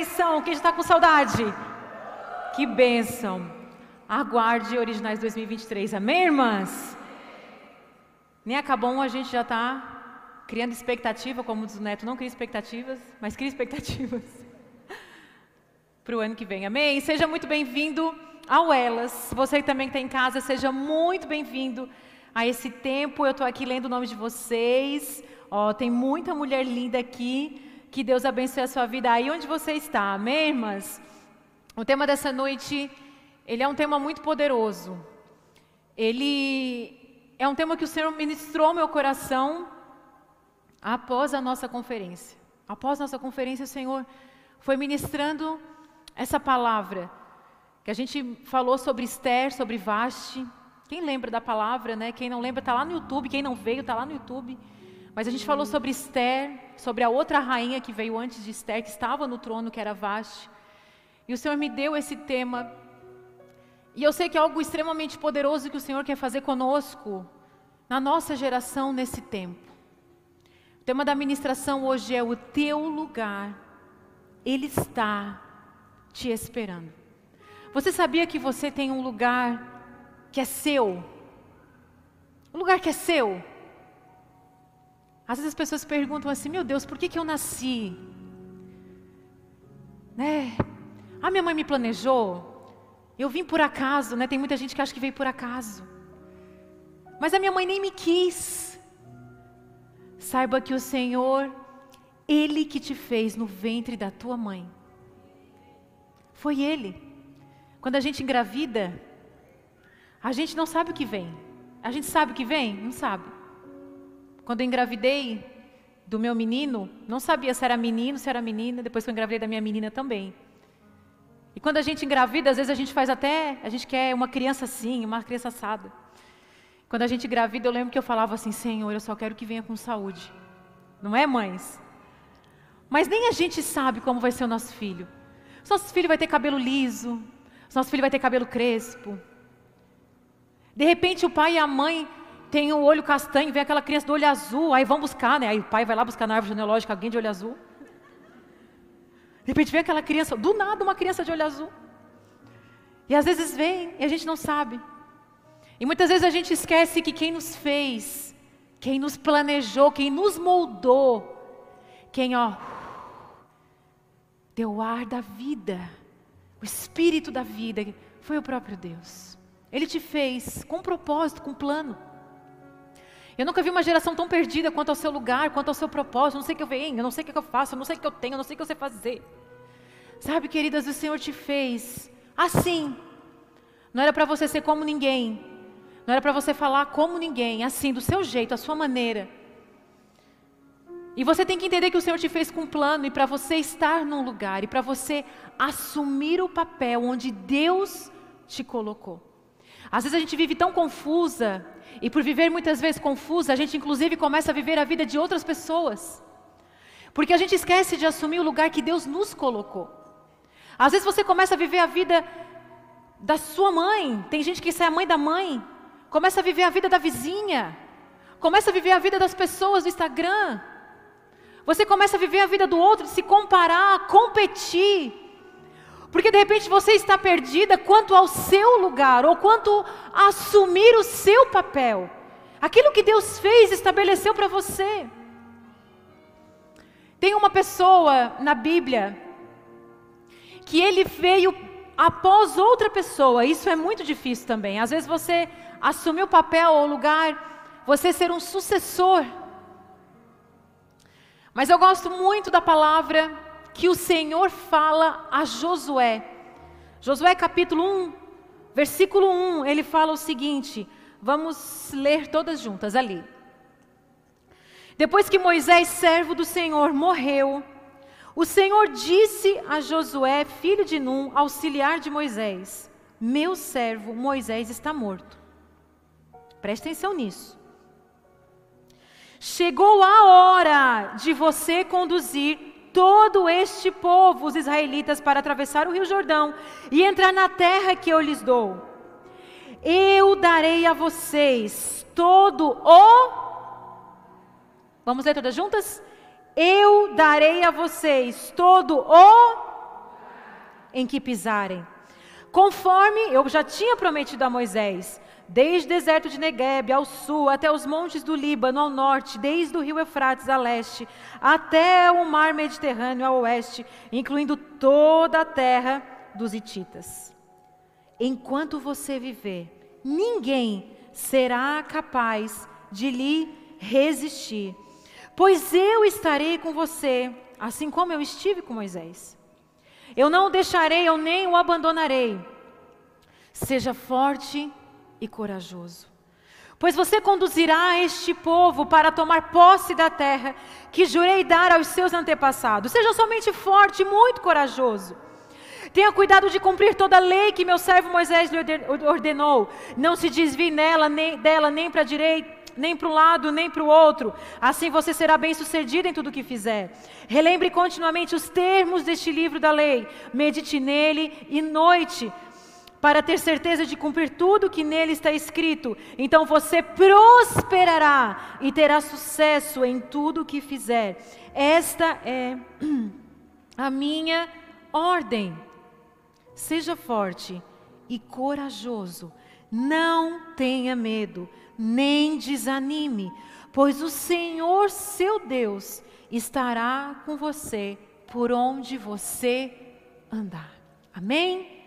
Bênção! Quem já está com saudade? Que bênção! Aguarde Originais 2023, amém, irmãs? Nem acabou a gente já está criando expectativa, como diz o Neto, não cria expectativas, mas cria expectativas para o ano que vem, amém? Seja muito bem-vindo ao Elas. Você também que está em casa, seja muito bem-vindo a esse tempo. Eu estou aqui lendo o nome de vocês. Ó, tem muita mulher linda aqui. Que Deus abençoe a sua vida aí onde você está, amém, irmãs? O tema dessa noite, ele é um tema muito poderoso. Ele é um tema que o Senhor ministrou ao meu coração após a nossa conferência. Após a nossa conferência, o Senhor foi ministrando essa palavra que a gente falou sobre Esther, sobre Vaste. Quem lembra da palavra, né? Quem não lembra está lá no YouTube. Quem não veio está lá no YouTube. Mas a gente falou sobre Esther, sobre a outra rainha que veio antes de Esther, que estava no trono, que era Vaste. E o Senhor me deu esse tema. E eu sei que é algo extremamente poderoso que o Senhor quer fazer conosco, na nossa geração, nesse tempo. O tema da ministração hoje é: o teu lugar, Ele está te esperando. Você sabia que você tem um lugar que é seu? Um lugar que é seu? Às vezes as pessoas perguntam assim: meu Deus, por que, que eu nasci? Né? Ah, minha mãe me planejou. Eu vim por acaso, né? Tem muita gente que acha que veio por acaso. Mas a minha mãe nem me quis. Saiba que o Senhor, Ele que te fez no ventre da tua mãe. Foi Ele. Quando a gente engravida, a gente não sabe o que vem. A gente sabe o que vem? Não sabe. Quando eu engravidei do meu menino, não sabia se era menino, se era menina, depois que eu engravidei da minha menina também. E quando a gente engravida, às vezes a gente faz até, a gente quer uma criança assim, uma criança assada. Quando a gente engravida, eu lembro que eu falava assim, Senhor, eu só quero que venha com saúde. Não é, mães? Mas nem a gente sabe como vai ser o nosso filho. Nosso filho vai ter cabelo liso, nosso filho vai ter cabelo crespo. De repente o pai e a mãe tem o olho castanho, vem aquela criança do olho azul, aí vão buscar, né? Aí o pai vai lá buscar na árvore genealógica alguém de olho azul. De repente vem aquela criança, do nada uma criança de olho azul. E às vezes vem e a gente não sabe. E muitas vezes a gente esquece que quem nos fez, quem nos planejou, quem nos moldou, quem ó deu o ar da vida, o espírito da vida, foi o próprio Deus. Ele te fez com propósito, com plano. Eu nunca vi uma geração tão perdida quanto ao seu lugar, quanto ao seu propósito. Eu não sei o que eu venho, eu não sei o que eu faço, eu não sei o que eu tenho, eu não sei o que eu sei fazer. Sabe, queridas, o Senhor te fez assim. Não era para você ser como ninguém. Não era para você falar como ninguém, assim, do seu jeito, a sua maneira. E você tem que entender que o Senhor te fez com um plano e para você estar num lugar e para você assumir o papel onde Deus te colocou. Às vezes a gente vive tão confusa e por viver muitas vezes confusa, a gente inclusive começa a viver a vida de outras pessoas. Porque a gente esquece de assumir o lugar que Deus nos colocou. Às vezes você começa a viver a vida da sua mãe. Tem gente que é a mãe da mãe. Começa a viver a vida da vizinha. Começa a viver a vida das pessoas do Instagram. Você começa a viver a vida do outro, de se comparar, competir. Porque de repente você está perdida quanto ao seu lugar, ou quanto a assumir o seu papel. Aquilo que Deus fez, estabeleceu para você. Tem uma pessoa na Bíblia que ele veio após outra pessoa. Isso é muito difícil também. Às vezes você assumir o papel ou o lugar, você ser um sucessor. Mas eu gosto muito da palavra que o Senhor fala a Josué. Josué capítulo 1, versículo 1, ele fala o seguinte: vamos ler todas juntas ali. Depois que Moisés, servo do Senhor, morreu, o Senhor disse a Josué, filho de Num, auxiliar de Moisés: Meu servo Moisés está morto. Preste atenção nisso. Chegou a hora de você conduzir todo este povo, os israelitas, para atravessar o rio Jordão e entrar na terra que eu lhes dou. Eu darei a vocês todo o. Vamos ler todas juntas? eu darei a vocês todo o em que pisarem. Conforme eu já tinha prometido a Moisés, desde o deserto de Negueb ao sul, até os montes do Líbano ao norte, desde o rio Eufrates a leste, até o mar Mediterrâneo a oeste, incluindo toda a terra dos Hititas. Enquanto você viver, ninguém será capaz de lhe resistir, pois eu estarei com você, assim como eu estive com Moisés. Eu não o deixarei, eu nem o abandonarei. Seja forte e corajoso, pois você conduzirá este povo para tomar posse da terra que jurei dar aos seus antepassados. Seja somente forte e muito corajoso. Tenha cuidado de cumprir toda a lei que meu servo Moisés lhe ordenou. Não se desvie nela, nem, dela nem para a direita nem para um lado, nem para o outro. Assim você será bem-sucedido em tudo o que fizer. Relembre continuamente os termos deste livro da lei. Medite nele e noite, para ter certeza de cumprir tudo que nele está escrito. Então você prosperará e terá sucesso em tudo o que fizer. Esta é a minha ordem. Seja forte e corajoso. Não tenha medo, nem desanime, pois o Senhor seu Deus estará com você por onde você andar. Amém?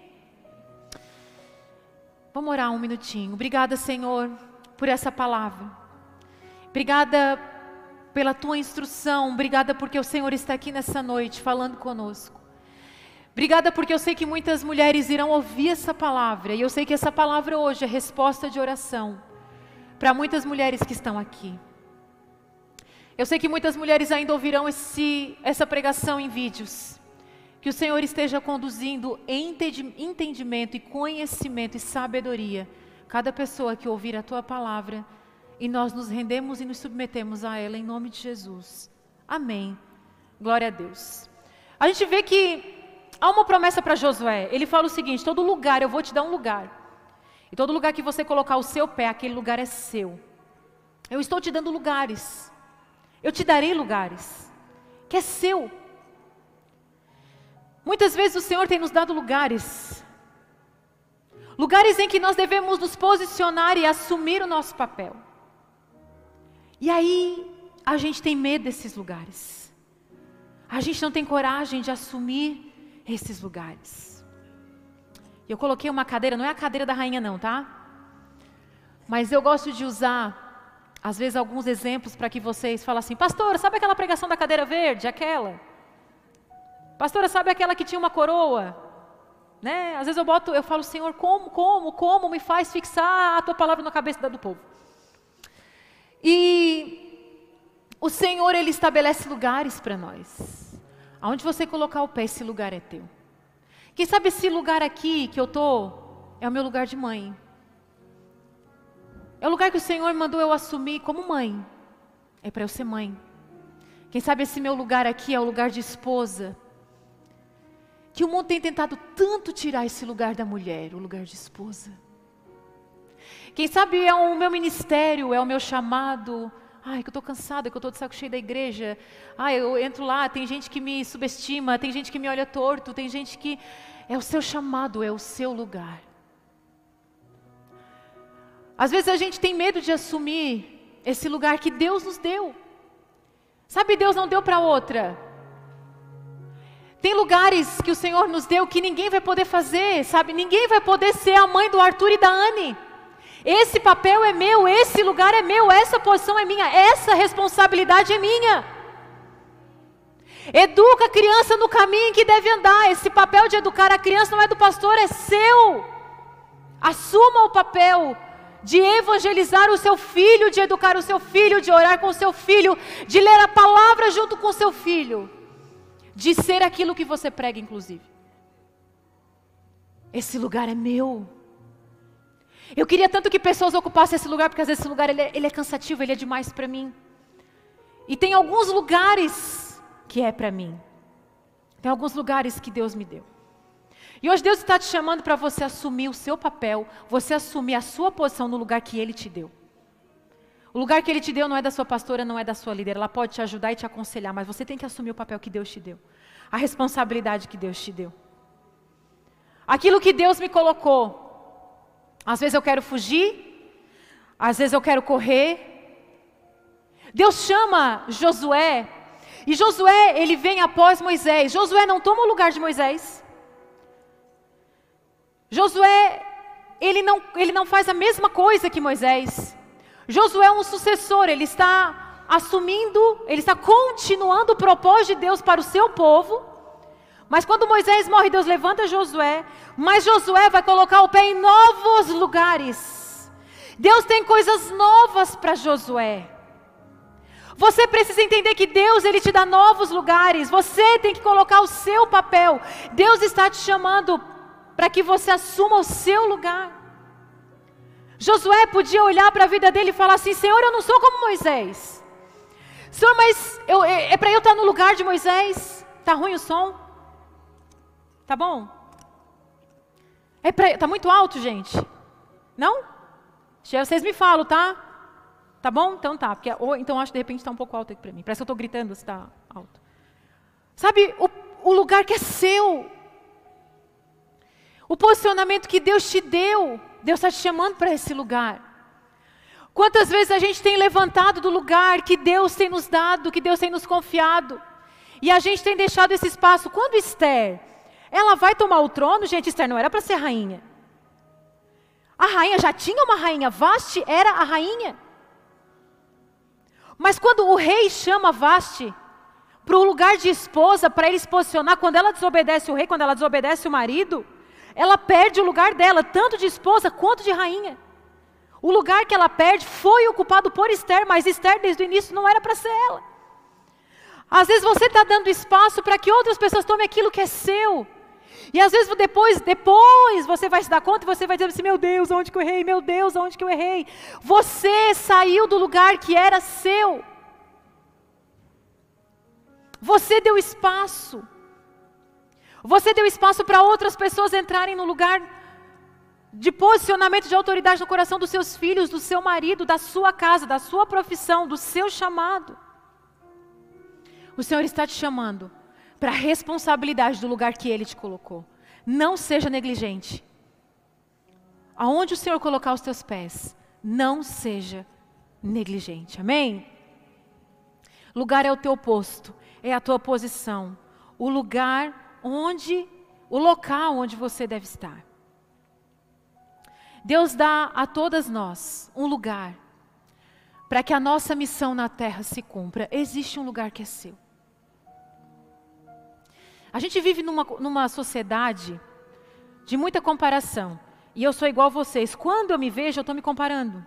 Vamos orar um minutinho. Obrigada, Senhor, por essa palavra. Obrigada pela tua instrução. Obrigada porque o Senhor está aqui nessa noite falando conosco. Obrigada porque eu sei que muitas mulheres irão ouvir essa palavra e eu sei que essa palavra hoje é resposta de oração para muitas mulheres que estão aqui. Eu sei que muitas mulheres ainda ouvirão esse, essa pregação em vídeos. Que o Senhor esteja conduzindo entendimento e conhecimento e sabedoria cada pessoa que ouvir a tua palavra e nós nos rendemos e nos submetemos a ela em nome de Jesus. Amém. Glória a Deus. A gente vê que Há uma promessa para Josué. Ele fala o seguinte: todo lugar, eu vou te dar um lugar. E todo lugar que você colocar o seu pé, aquele lugar é seu. Eu estou te dando lugares. Eu te darei lugares. Que é seu. Muitas vezes o Senhor tem nos dado lugares. Lugares em que nós devemos nos posicionar e assumir o nosso papel. E aí, a gente tem medo desses lugares. A gente não tem coragem de assumir esses lugares. Eu coloquei uma cadeira, não é a cadeira da rainha, não, tá? Mas eu gosto de usar, às vezes, alguns exemplos para que vocês falem assim: Pastora, sabe aquela pregação da cadeira verde? Aquela. Pastora, sabe aquela que tinha uma coroa? Né? Às vezes eu boto, eu falo, Senhor, como, como, como me faz fixar a tua palavra na cabeça do povo? E o Senhor, Ele estabelece lugares para nós. Aonde você colocar o pé, esse lugar é teu. Quem sabe esse lugar aqui que eu estou é o meu lugar de mãe. É o lugar que o Senhor mandou eu assumir como mãe. É para eu ser mãe. Quem sabe esse meu lugar aqui é o lugar de esposa. Que o mundo tem tentado tanto tirar esse lugar da mulher, o lugar de esposa. Quem sabe é o meu ministério, é o meu chamado, Ai, que eu estou cansada, que eu estou de saco cheio da igreja. Ai, eu entro lá, tem gente que me subestima, tem gente que me olha torto, tem gente que. É o seu chamado, é o seu lugar. Às vezes a gente tem medo de assumir esse lugar que Deus nos deu. Sabe, Deus não deu para outra. Tem lugares que o Senhor nos deu que ninguém vai poder fazer, sabe? Ninguém vai poder ser a mãe do Arthur e da Anne. Esse papel é meu, esse lugar é meu, essa posição é minha, essa responsabilidade é minha. Educa a criança no caminho em que deve andar. Esse papel de educar a criança não é do pastor, é seu. Assuma o papel de evangelizar o seu filho, de educar o seu filho, de orar com o seu filho, de ler a palavra junto com o seu filho, de ser aquilo que você prega, inclusive. Esse lugar é meu. Eu queria tanto que pessoas ocupassem esse lugar, porque às vezes esse lugar ele é, ele é cansativo, ele é demais para mim. E tem alguns lugares que é para mim. Tem alguns lugares que Deus me deu. E hoje Deus está te chamando para você assumir o seu papel, você assumir a sua posição no lugar que Ele te deu. O lugar que Ele te deu não é da sua pastora, não é da sua líder. Ela pode te ajudar e te aconselhar, mas você tem que assumir o papel que Deus te deu, a responsabilidade que Deus te deu. Aquilo que Deus me colocou. Às vezes eu quero fugir, às vezes eu quero correr. Deus chama Josué, e Josué, ele vem após Moisés. Josué não toma o lugar de Moisés. Josué, ele não, ele não faz a mesma coisa que Moisés. Josué é um sucessor, ele está assumindo, ele está continuando o propósito de Deus para o seu povo. Mas quando Moisés morre, Deus levanta Josué, mas Josué vai colocar o pé em novos lugares. Deus tem coisas novas para Josué. Você precisa entender que Deus ele te dá novos lugares. Você tem que colocar o seu papel. Deus está te chamando para que você assuma o seu lugar. Josué podia olhar para a vida dele e falar assim: Senhor, eu não sou como Moisés. Senhor, mas eu, é, é para eu estar no lugar de Moisés? Tá ruim o som? Tá bom? É pra, tá muito alto, gente? Não? Vocês me falam, tá? Tá bom? Então tá. Porque, ou, então acho que de repente está um pouco alto aqui para mim. Parece que eu estou gritando se está alto. Sabe, o, o lugar que é seu. O posicionamento que Deus te deu. Deus está te chamando para esse lugar. Quantas vezes a gente tem levantado do lugar que Deus tem nos dado, que Deus tem nos confiado, e a gente tem deixado esse espaço. Quando Esther, ela vai tomar o trono, gente, Esther não era para ser rainha. A rainha já tinha uma rainha, Vaste era a rainha. Mas quando o rei chama Vaste para o lugar de esposa, para ele se posicionar, quando ela desobedece o rei, quando ela desobedece o marido, ela perde o lugar dela, tanto de esposa quanto de rainha. O lugar que ela perde foi ocupado por Esther, mas Esther desde o início não era para ser ela. Às vezes você está dando espaço para que outras pessoas tomem aquilo que é seu. E às vezes depois, depois você vai se dar conta e você vai dizer assim: meu Deus, onde que eu errei? Meu Deus, onde que eu errei? Você saiu do lugar que era seu. Você deu espaço. Você deu espaço para outras pessoas entrarem no lugar de posicionamento de autoridade no coração dos seus filhos, do seu marido, da sua casa, da sua profissão, do seu chamado. O Senhor está te chamando para a responsabilidade do lugar que Ele te colocou. Não seja negligente. Aonde o Senhor colocar os teus pés, não seja negligente. Amém? Lugar é o teu posto, é a tua posição. O lugar onde, o local onde você deve estar. Deus dá a todas nós um lugar para que a nossa missão na terra se cumpra. Existe um lugar que é seu. A gente vive numa, numa sociedade de muita comparação. E eu sou igual a vocês. Quando eu me vejo, eu estou me comparando.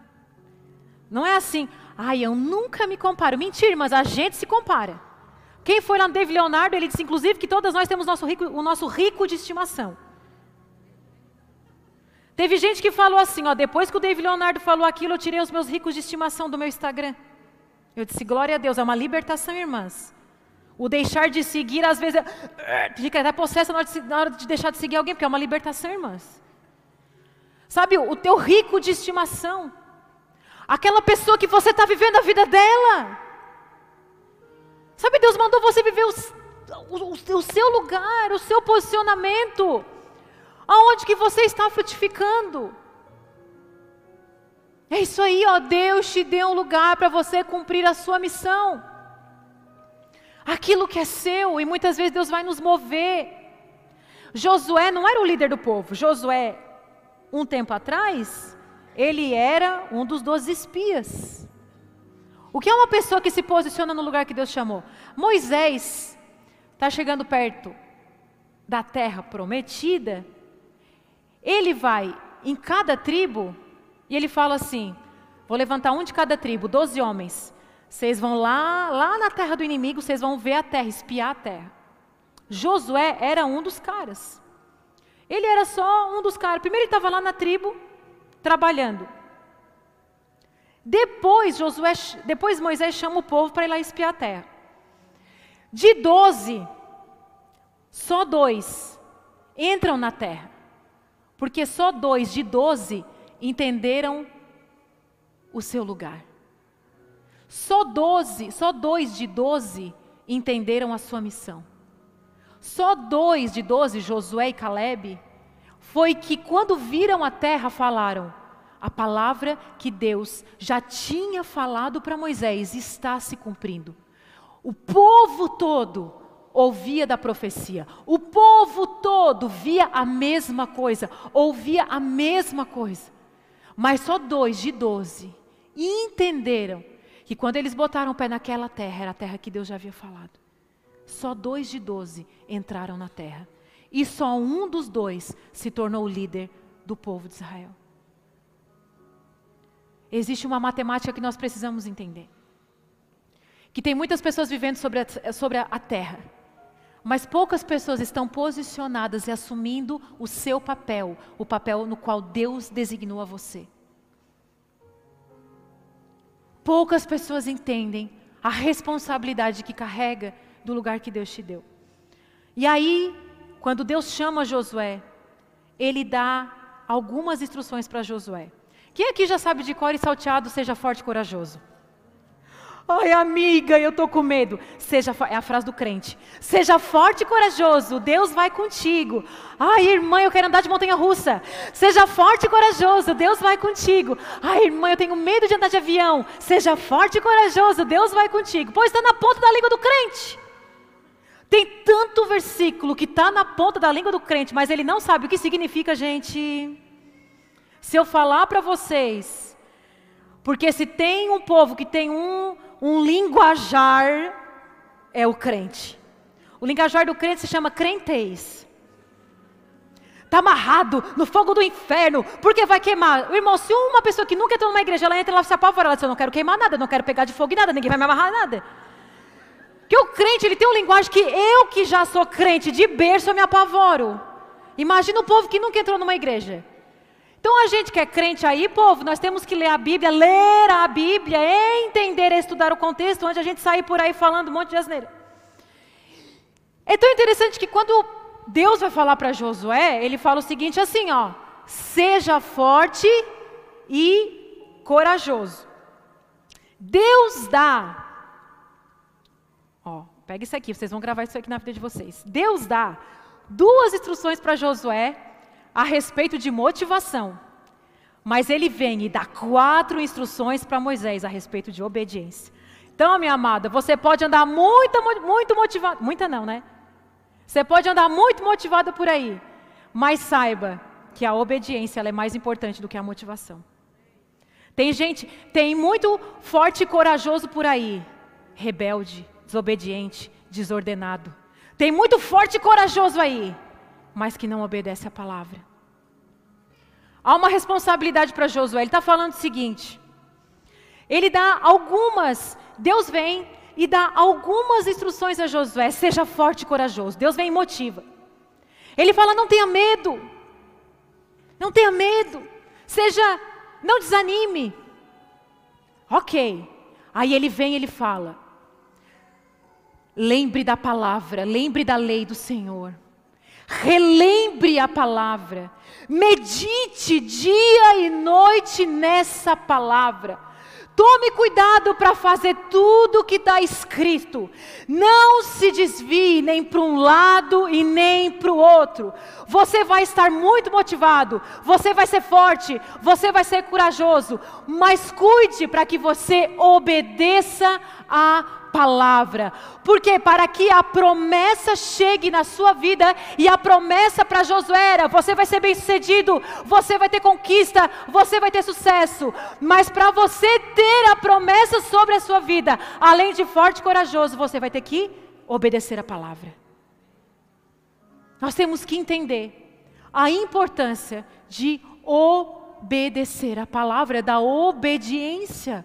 Não é assim, ai, eu nunca me comparo. Mentira, mas a gente se compara. Quem foi lá no David Leonardo, ele disse inclusive que todas nós temos nosso rico, o nosso rico de estimação. Teve gente que falou assim, ó, depois que o David Leonardo falou aquilo, eu tirei os meus ricos de estimação do meu Instagram. Eu disse, glória a Deus, é uma libertação, irmãs. O deixar de seguir, às vezes, fica até possessa na hora, de, na hora de deixar de seguir alguém, porque é uma libertação, irmãs. Sabe, o teu rico de estimação. Aquela pessoa que você está vivendo a vida dela. Sabe, Deus mandou você viver o, o, o seu lugar, o seu posicionamento. Aonde que você está frutificando? É isso aí, ó. Deus te deu um lugar para você cumprir a sua missão. Aquilo que é seu, e muitas vezes Deus vai nos mover. Josué não era o líder do povo. Josué, um tempo atrás, ele era um dos doze espias. O que é uma pessoa que se posiciona no lugar que Deus chamou? Moisés está chegando perto da terra prometida. Ele vai em cada tribo e ele fala assim: Vou levantar um de cada tribo, doze homens. Vocês vão lá, lá na terra do inimigo, vocês vão ver a terra, espiar a terra. Josué era um dos caras. Ele era só um dos caras. Primeiro ele estava lá na tribo, trabalhando. Depois, Josué, depois Moisés chama o povo para ir lá espiar a terra. De doze, só dois entram na terra. Porque só dois de doze entenderam o seu lugar. Só doze, só dois de doze entenderam a sua missão. Só dois de doze, Josué e Caleb, foi que quando viram a terra falaram: a palavra que Deus já tinha falado para Moisés está se cumprindo. O povo todo ouvia da profecia, o povo todo via a mesma coisa, ouvia a mesma coisa. Mas só dois de doze entenderam que quando eles botaram o pé naquela terra, era a terra que Deus já havia falado. Só dois de doze entraram na terra. E só um dos dois se tornou o líder do povo de Israel. Existe uma matemática que nós precisamos entender. Que tem muitas pessoas vivendo sobre a, sobre a terra, mas poucas pessoas estão posicionadas e assumindo o seu papel, o papel no qual Deus designou a você. Poucas pessoas entendem a responsabilidade que carrega do lugar que Deus te deu. E aí, quando Deus chama Josué, ele dá algumas instruções para Josué. Quem aqui já sabe de cor e salteado, seja forte e corajoso? Ai, amiga, eu tô com medo. Seja, é a frase do crente. Seja forte e corajoso, Deus vai contigo. Ai, irmã, eu quero andar de montanha russa. Seja forte e corajoso, Deus vai contigo. Ai, irmã, eu tenho medo de andar de avião. Seja forte e corajoso, Deus vai contigo. Pois está na ponta da língua do crente. Tem tanto versículo que está na ponta da língua do crente, mas ele não sabe o que significa, gente. Se eu falar para vocês, porque se tem um povo que tem um, um linguajar, é o crente. O linguajar do crente se chama crentez. Está amarrado no fogo do inferno, porque vai queimar. Irmão, se uma pessoa que nunca entrou numa igreja, ela entra lá se apavora, ela diz, eu não quero queimar nada, não quero pegar de fogo nada, ninguém vai me amarrar nada. Que o crente, ele tem um linguagem que eu que já sou crente de berço, eu me apavoro. Imagina o povo que nunca entrou numa igreja. Então a gente que é crente aí, povo, nós temos que ler a Bíblia, ler a Bíblia, entender estudar o contexto, antes a gente sair por aí falando um monte de asneira. É tão interessante que quando Deus vai falar para Josué, ele fala o seguinte assim, ó: seja forte e corajoso. Deus dá. Ó, pega isso aqui, vocês vão gravar isso aqui na vida de vocês. Deus dá duas instruções para Josué a respeito de motivação. Mas ele vem e dá quatro instruções para Moisés a respeito de obediência. Então, minha amada, você pode andar muito, muito motivado, muita não, né? Você pode andar muito motivado por aí, mas saiba que a obediência é mais importante do que a motivação. Tem gente, tem muito forte e corajoso por aí, rebelde, desobediente, desordenado. Tem muito forte e corajoso aí, mas que não obedece a palavra. Há uma responsabilidade para Josué. Ele está falando o seguinte: ele dá algumas, Deus vem e dá algumas instruções a Josué: seja forte e corajoso. Deus vem e motiva. Ele fala: não tenha medo, não tenha medo, seja, não desanime. Ok. Aí ele vem e ele fala: lembre da palavra, lembre da lei do Senhor relembre a palavra, medite dia e noite nessa palavra. Tome cuidado para fazer tudo o que está escrito. Não se desvie nem para um lado e nem para o outro. Você vai estar muito motivado, você vai ser forte, você vai ser corajoso, mas cuide para que você obedeça a palavra. Porque para que a promessa chegue na sua vida e a promessa para Josué era: você vai ser bem-sucedido, você vai ter conquista, você vai ter sucesso. Mas para você ter a promessa sobre a sua vida, além de forte e corajoso, você vai ter que obedecer a palavra. Nós temos que entender a importância de obedecer a palavra, da obediência.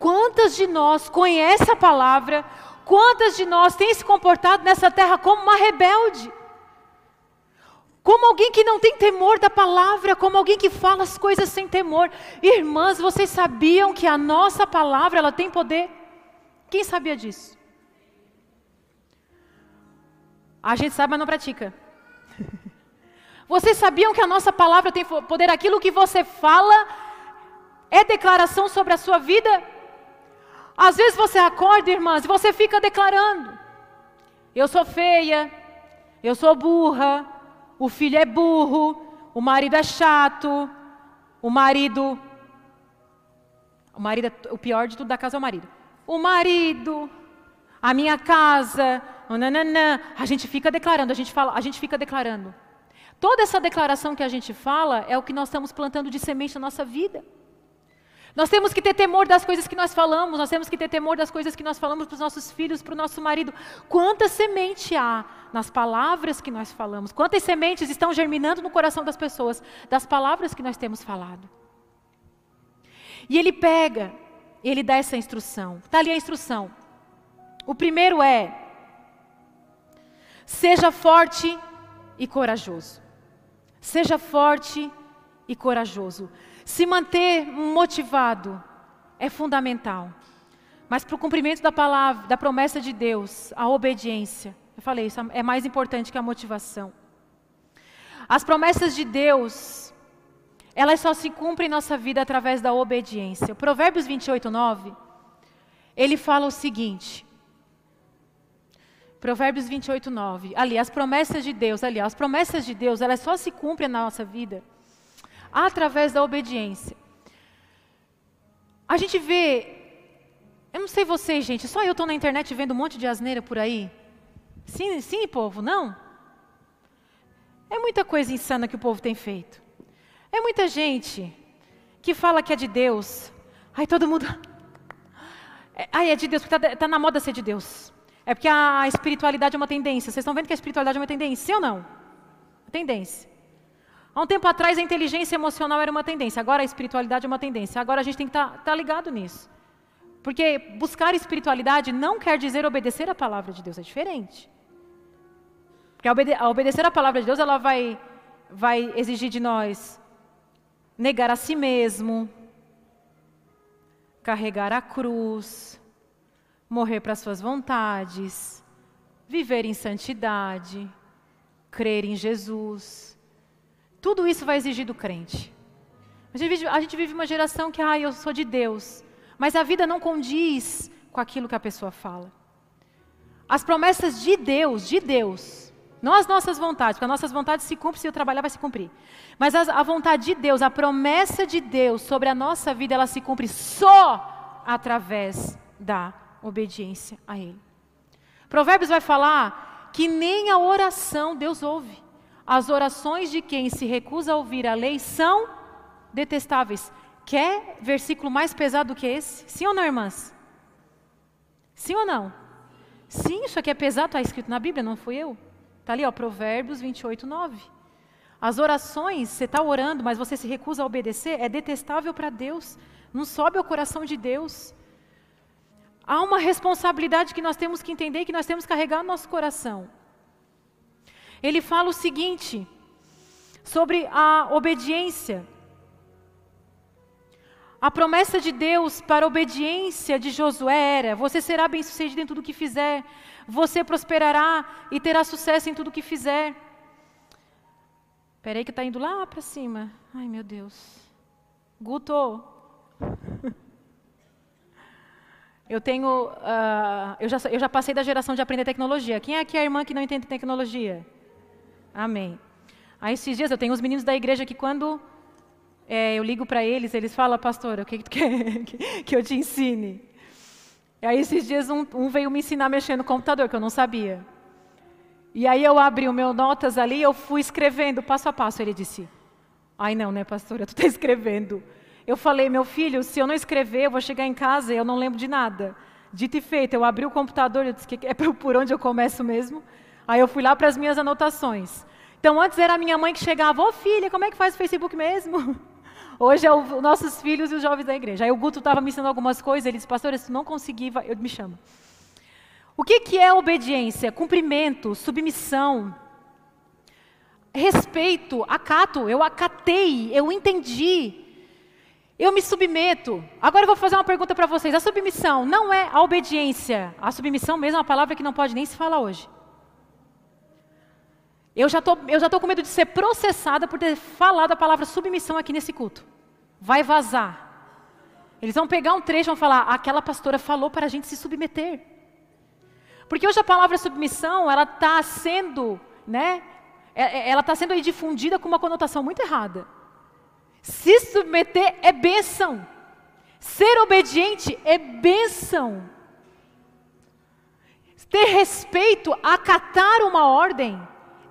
Quantas de nós conhecem a palavra? Quantas de nós têm se comportado nessa terra como uma rebelde? Como alguém que não tem temor da palavra, como alguém que fala as coisas sem temor. Irmãs, vocês sabiam que a nossa palavra ela tem poder? Quem sabia disso? A gente sabe, mas não pratica. Vocês sabiam que a nossa palavra tem poder? Aquilo que você fala é declaração sobre a sua vida? Às vezes você acorda, irmãs, e você fica declarando: Eu sou feia, eu sou burra, o filho é burro, o marido é chato, o marido. O marido é o pior de tudo da casa é o marido. O marido, a minha casa, nananã, a gente fica declarando, a gente fala, a gente fica declarando. Toda essa declaração que a gente fala é o que nós estamos plantando de semente na nossa vida. Nós temos que ter temor das coisas que nós falamos, nós temos que ter temor das coisas que nós falamos para os nossos filhos, para o nosso marido. Quanta semente há nas palavras que nós falamos? Quantas sementes estão germinando no coração das pessoas das palavras que nós temos falado? E ele pega, ele dá essa instrução. Está ali a instrução. O primeiro é: seja forte e corajoso. Seja forte e corajoso. Se manter motivado é fundamental. Mas para o cumprimento da palavra, da promessa de Deus, a obediência, eu falei, isso é mais importante que a motivação. As promessas de Deus, elas só se cumprem em nossa vida através da obediência. Provérbios 28, 9, ele fala o seguinte. Provérbios 28, 9. Ali, as promessas de Deus, ali, as promessas de Deus, elas só se cumprem na nossa vida através da obediência. A gente vê, eu não sei vocês, gente, só eu estou na internet vendo um monte de asneira por aí. Sim, sim, povo, não? É muita coisa insana que o povo tem feito. É muita gente que fala que é de Deus. Aí todo mundo. É, ai, é de Deus, porque está tá na moda ser de Deus. É porque a espiritualidade é uma tendência. Vocês estão vendo que a espiritualidade é uma tendência, sim ou não? Tendência. Há um tempo atrás a inteligência emocional era uma tendência, agora a espiritualidade é uma tendência. Agora a gente tem que estar tá, tá ligado nisso. Porque buscar espiritualidade não quer dizer obedecer a palavra de Deus, é diferente. Porque a, obede a obedecer a palavra de Deus, ela vai, vai exigir de nós negar a si mesmo, carregar a cruz, morrer para suas vontades, viver em santidade, crer em Jesus. Tudo isso vai exigir do crente. A gente, vive, a gente vive uma geração que, ah, eu sou de Deus. Mas a vida não condiz com aquilo que a pessoa fala. As promessas de Deus, de Deus, não as nossas vontades, porque as nossas vontades se cumprem, se eu trabalhar vai se cumprir. Mas a, a vontade de Deus, a promessa de Deus sobre a nossa vida, ela se cumpre só através da obediência a Ele. Provérbios vai falar que nem a oração Deus ouve. As orações de quem se recusa a ouvir a lei são detestáveis. Quer versículo mais pesado do que esse? Sim ou não, irmãs? Sim ou não? Sim, isso aqui é pesado, está escrito na Bíblia, não fui eu. Está ali, ó, Provérbios 28, 9. As orações, você está orando, mas você se recusa a obedecer, é detestável para Deus, não sobe ao coração de Deus. Há uma responsabilidade que nós temos que entender, que nós temos que carregar no nosso coração. Ele fala o seguinte sobre a obediência. A promessa de Deus para a obediência de Josué era: você será bem-sucedido em tudo que fizer, você prosperará e terá sucesso em tudo que fizer. Peraí que está indo lá para cima. Ai, meu Deus. Guto. Eu tenho, uh, eu, já, eu já passei da geração de aprender tecnologia. Quem é aqui a irmã que não entende tecnologia? Amém. Aí esses dias eu tenho os meninos da igreja que quando é, eu ligo para eles, eles falam, pastora, o que, que tu quer que eu te ensine? E aí esses dias um, um, veio me ensinar mexer no computador, que eu não sabia. E aí eu abri o meu notas ali eu fui escrevendo passo a passo. Ele disse, ai não, né pastora, tu está escrevendo. Eu falei, meu filho, se eu não escrever, eu vou chegar em casa e eu não lembro de nada. Dito e feito, eu abri o computador, eu disse, é por onde eu começo mesmo? Aí eu fui lá para as minhas anotações. Então antes era a minha mãe que chegava, ô oh, filha, como é que faz o Facebook mesmo? Hoje é os nossos filhos e os jovens da igreja. Aí o Guto estava me ensinando algumas coisas, ele disse, pastor, se não conseguir, eu me chamo. O que, que é obediência? Cumprimento, submissão, respeito, acato. Eu acatei, eu entendi. Eu me submeto. Agora eu vou fazer uma pergunta para vocês. A submissão não é a obediência. A submissão mesmo é uma palavra que não pode nem se falar hoje. Eu já tô, estou com medo de ser processada por ter falado a palavra submissão aqui nesse culto. Vai vazar. Eles vão pegar um trecho e vão falar: aquela pastora falou para a gente se submeter. Porque hoje a palavra submissão, ela está sendo, né? É, é, ela está sendo difundida com uma conotação muito errada. Se submeter é bênção. Ser obediente é bênção. Ter respeito, acatar uma ordem,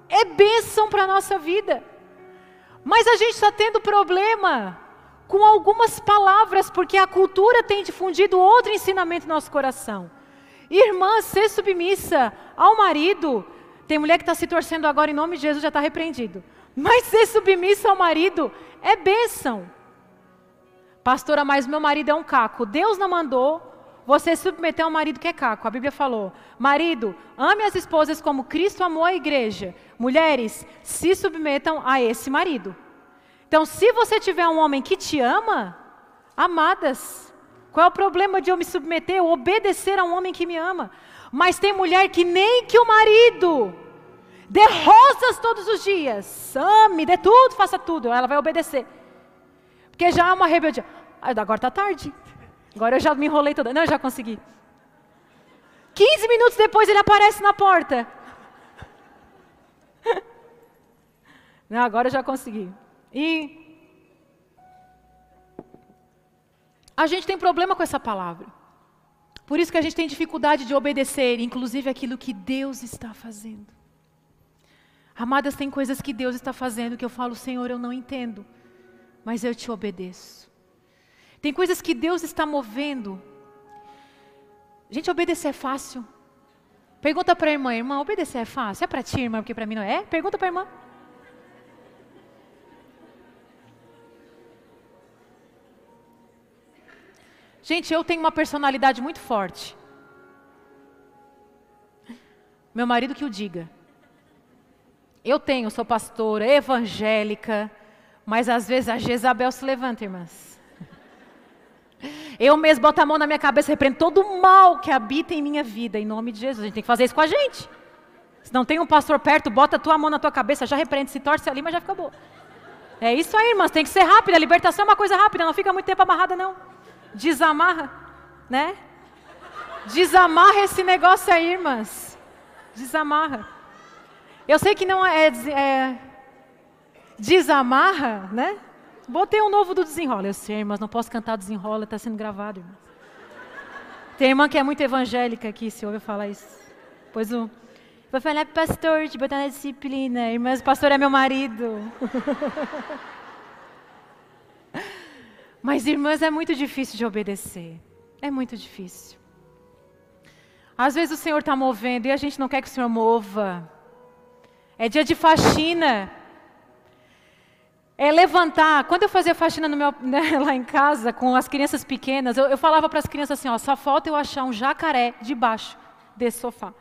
é bênção para a nossa vida. Mas a gente está tendo problema com algumas palavras, porque a cultura tem difundido outro ensinamento no nosso coração. Irmã, ser submissa ao marido. Tem mulher que está se torcendo agora em nome de Jesus, já está repreendido. Mas ser submissa ao marido é bênção. Pastora, mas meu marido é um caco. Deus não mandou você submeter ao marido que é caco. A Bíblia falou: marido, ame as esposas como Cristo amou a igreja. Mulheres, se submetam a esse marido. Então, se você tiver um homem que te ama, amadas, qual é o problema de eu me submeter, obedecer a um homem que me ama? Mas tem mulher que nem que o marido dê rosas todos os dias, ame, dê tudo, faça tudo, ela vai obedecer. Porque já há uma rebeldia. Agora está tarde. Agora eu já me enrolei toda. Não, eu já consegui. 15 minutos depois ele aparece na porta. Não, agora eu já consegui. E a gente tem problema com essa palavra. Por isso que a gente tem dificuldade de obedecer, inclusive aquilo que Deus está fazendo. Amadas, tem coisas que Deus está fazendo que eu falo, Senhor, eu não entendo, mas eu te obedeço. Tem coisas que Deus está movendo. Gente, obedecer é fácil. Pergunta para a irmã, irmã, obedecer é fácil? É para ti, irmã, porque para mim não é? Pergunta para a irmã. Gente, eu tenho uma personalidade muito forte. Meu marido que o diga. Eu tenho, sou pastora, evangélica, mas às vezes a Jezabel se levanta, irmãs. Eu mesmo boto a mão na minha cabeça repreendo todo o mal que habita em minha vida, em nome de Jesus. A gente tem que fazer isso com a gente. Se não tem um pastor perto, bota a tua mão na tua cabeça, já repreende, se torce ali, mas já fica boa. É isso aí, irmãs, tem que ser rápida. A libertação é uma coisa rápida, não fica muito tempo amarrada, não. Desamarra, né? Desamarra esse negócio aí, irmãs. Desamarra. Eu sei que não é, é desamarra, né? Botei um novo do desenrola. Eu sei, irmãs, não posso cantar desenrola, está sendo gravado, irmãs. Tem irmã que é muito evangélica aqui, se ouve falar isso. Pois o. Vou falar, pastor, te botar na disciplina. Irmãs, pastor é meu marido. Mas, irmãs, é muito difícil de obedecer. É muito difícil. Às vezes o Senhor está movendo e a gente não quer que o Senhor mova. É dia de faxina. É levantar. Quando eu fazia faxina meu, né, lá em casa, com as crianças pequenas, eu, eu falava para as crianças assim: ó, só falta eu achar um jacaré debaixo desse sofá.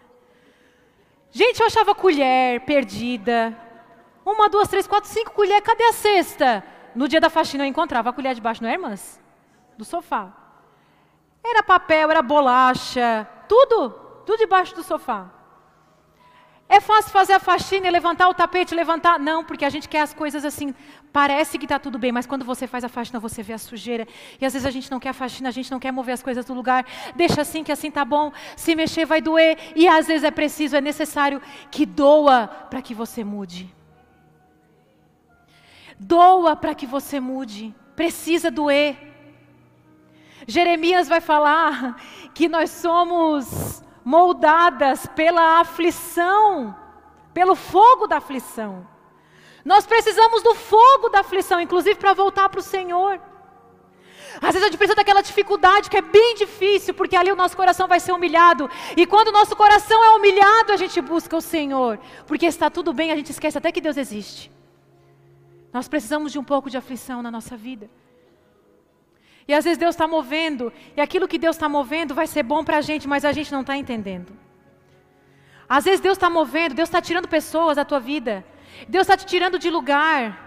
Gente, eu achava colher perdida. Uma, duas, três, quatro, cinco colheres. Cadê a cesta? No dia da faxina eu encontrava a colher debaixo, não é, irmãs? Do sofá. Era papel, era bolacha, tudo, tudo debaixo do sofá. É fácil fazer a faxina e levantar o tapete, levantar? Não, porque a gente quer as coisas assim. Parece que está tudo bem, mas quando você faz a faxina, você vê a sujeira. E às vezes a gente não quer a faxina, a gente não quer mover as coisas do lugar. Deixa assim, que assim tá bom. Se mexer vai doer. E às vezes é preciso, é necessário que doa para que você mude. Doa para que você mude. Precisa doer. Jeremias vai falar que nós somos moldadas pela aflição, pelo fogo da aflição. Nós precisamos do fogo da aflição, inclusive para voltar para o Senhor. Às vezes a gente precisa daquela dificuldade que é bem difícil, porque ali o nosso coração vai ser humilhado. E quando o nosso coração é humilhado, a gente busca o Senhor. Porque está tudo bem, a gente esquece até que Deus existe. Nós precisamos de um pouco de aflição na nossa vida. E às vezes Deus está movendo, e aquilo que Deus está movendo vai ser bom para a gente, mas a gente não está entendendo. Às vezes Deus está movendo, Deus está tirando pessoas da tua vida, Deus está te tirando de lugar.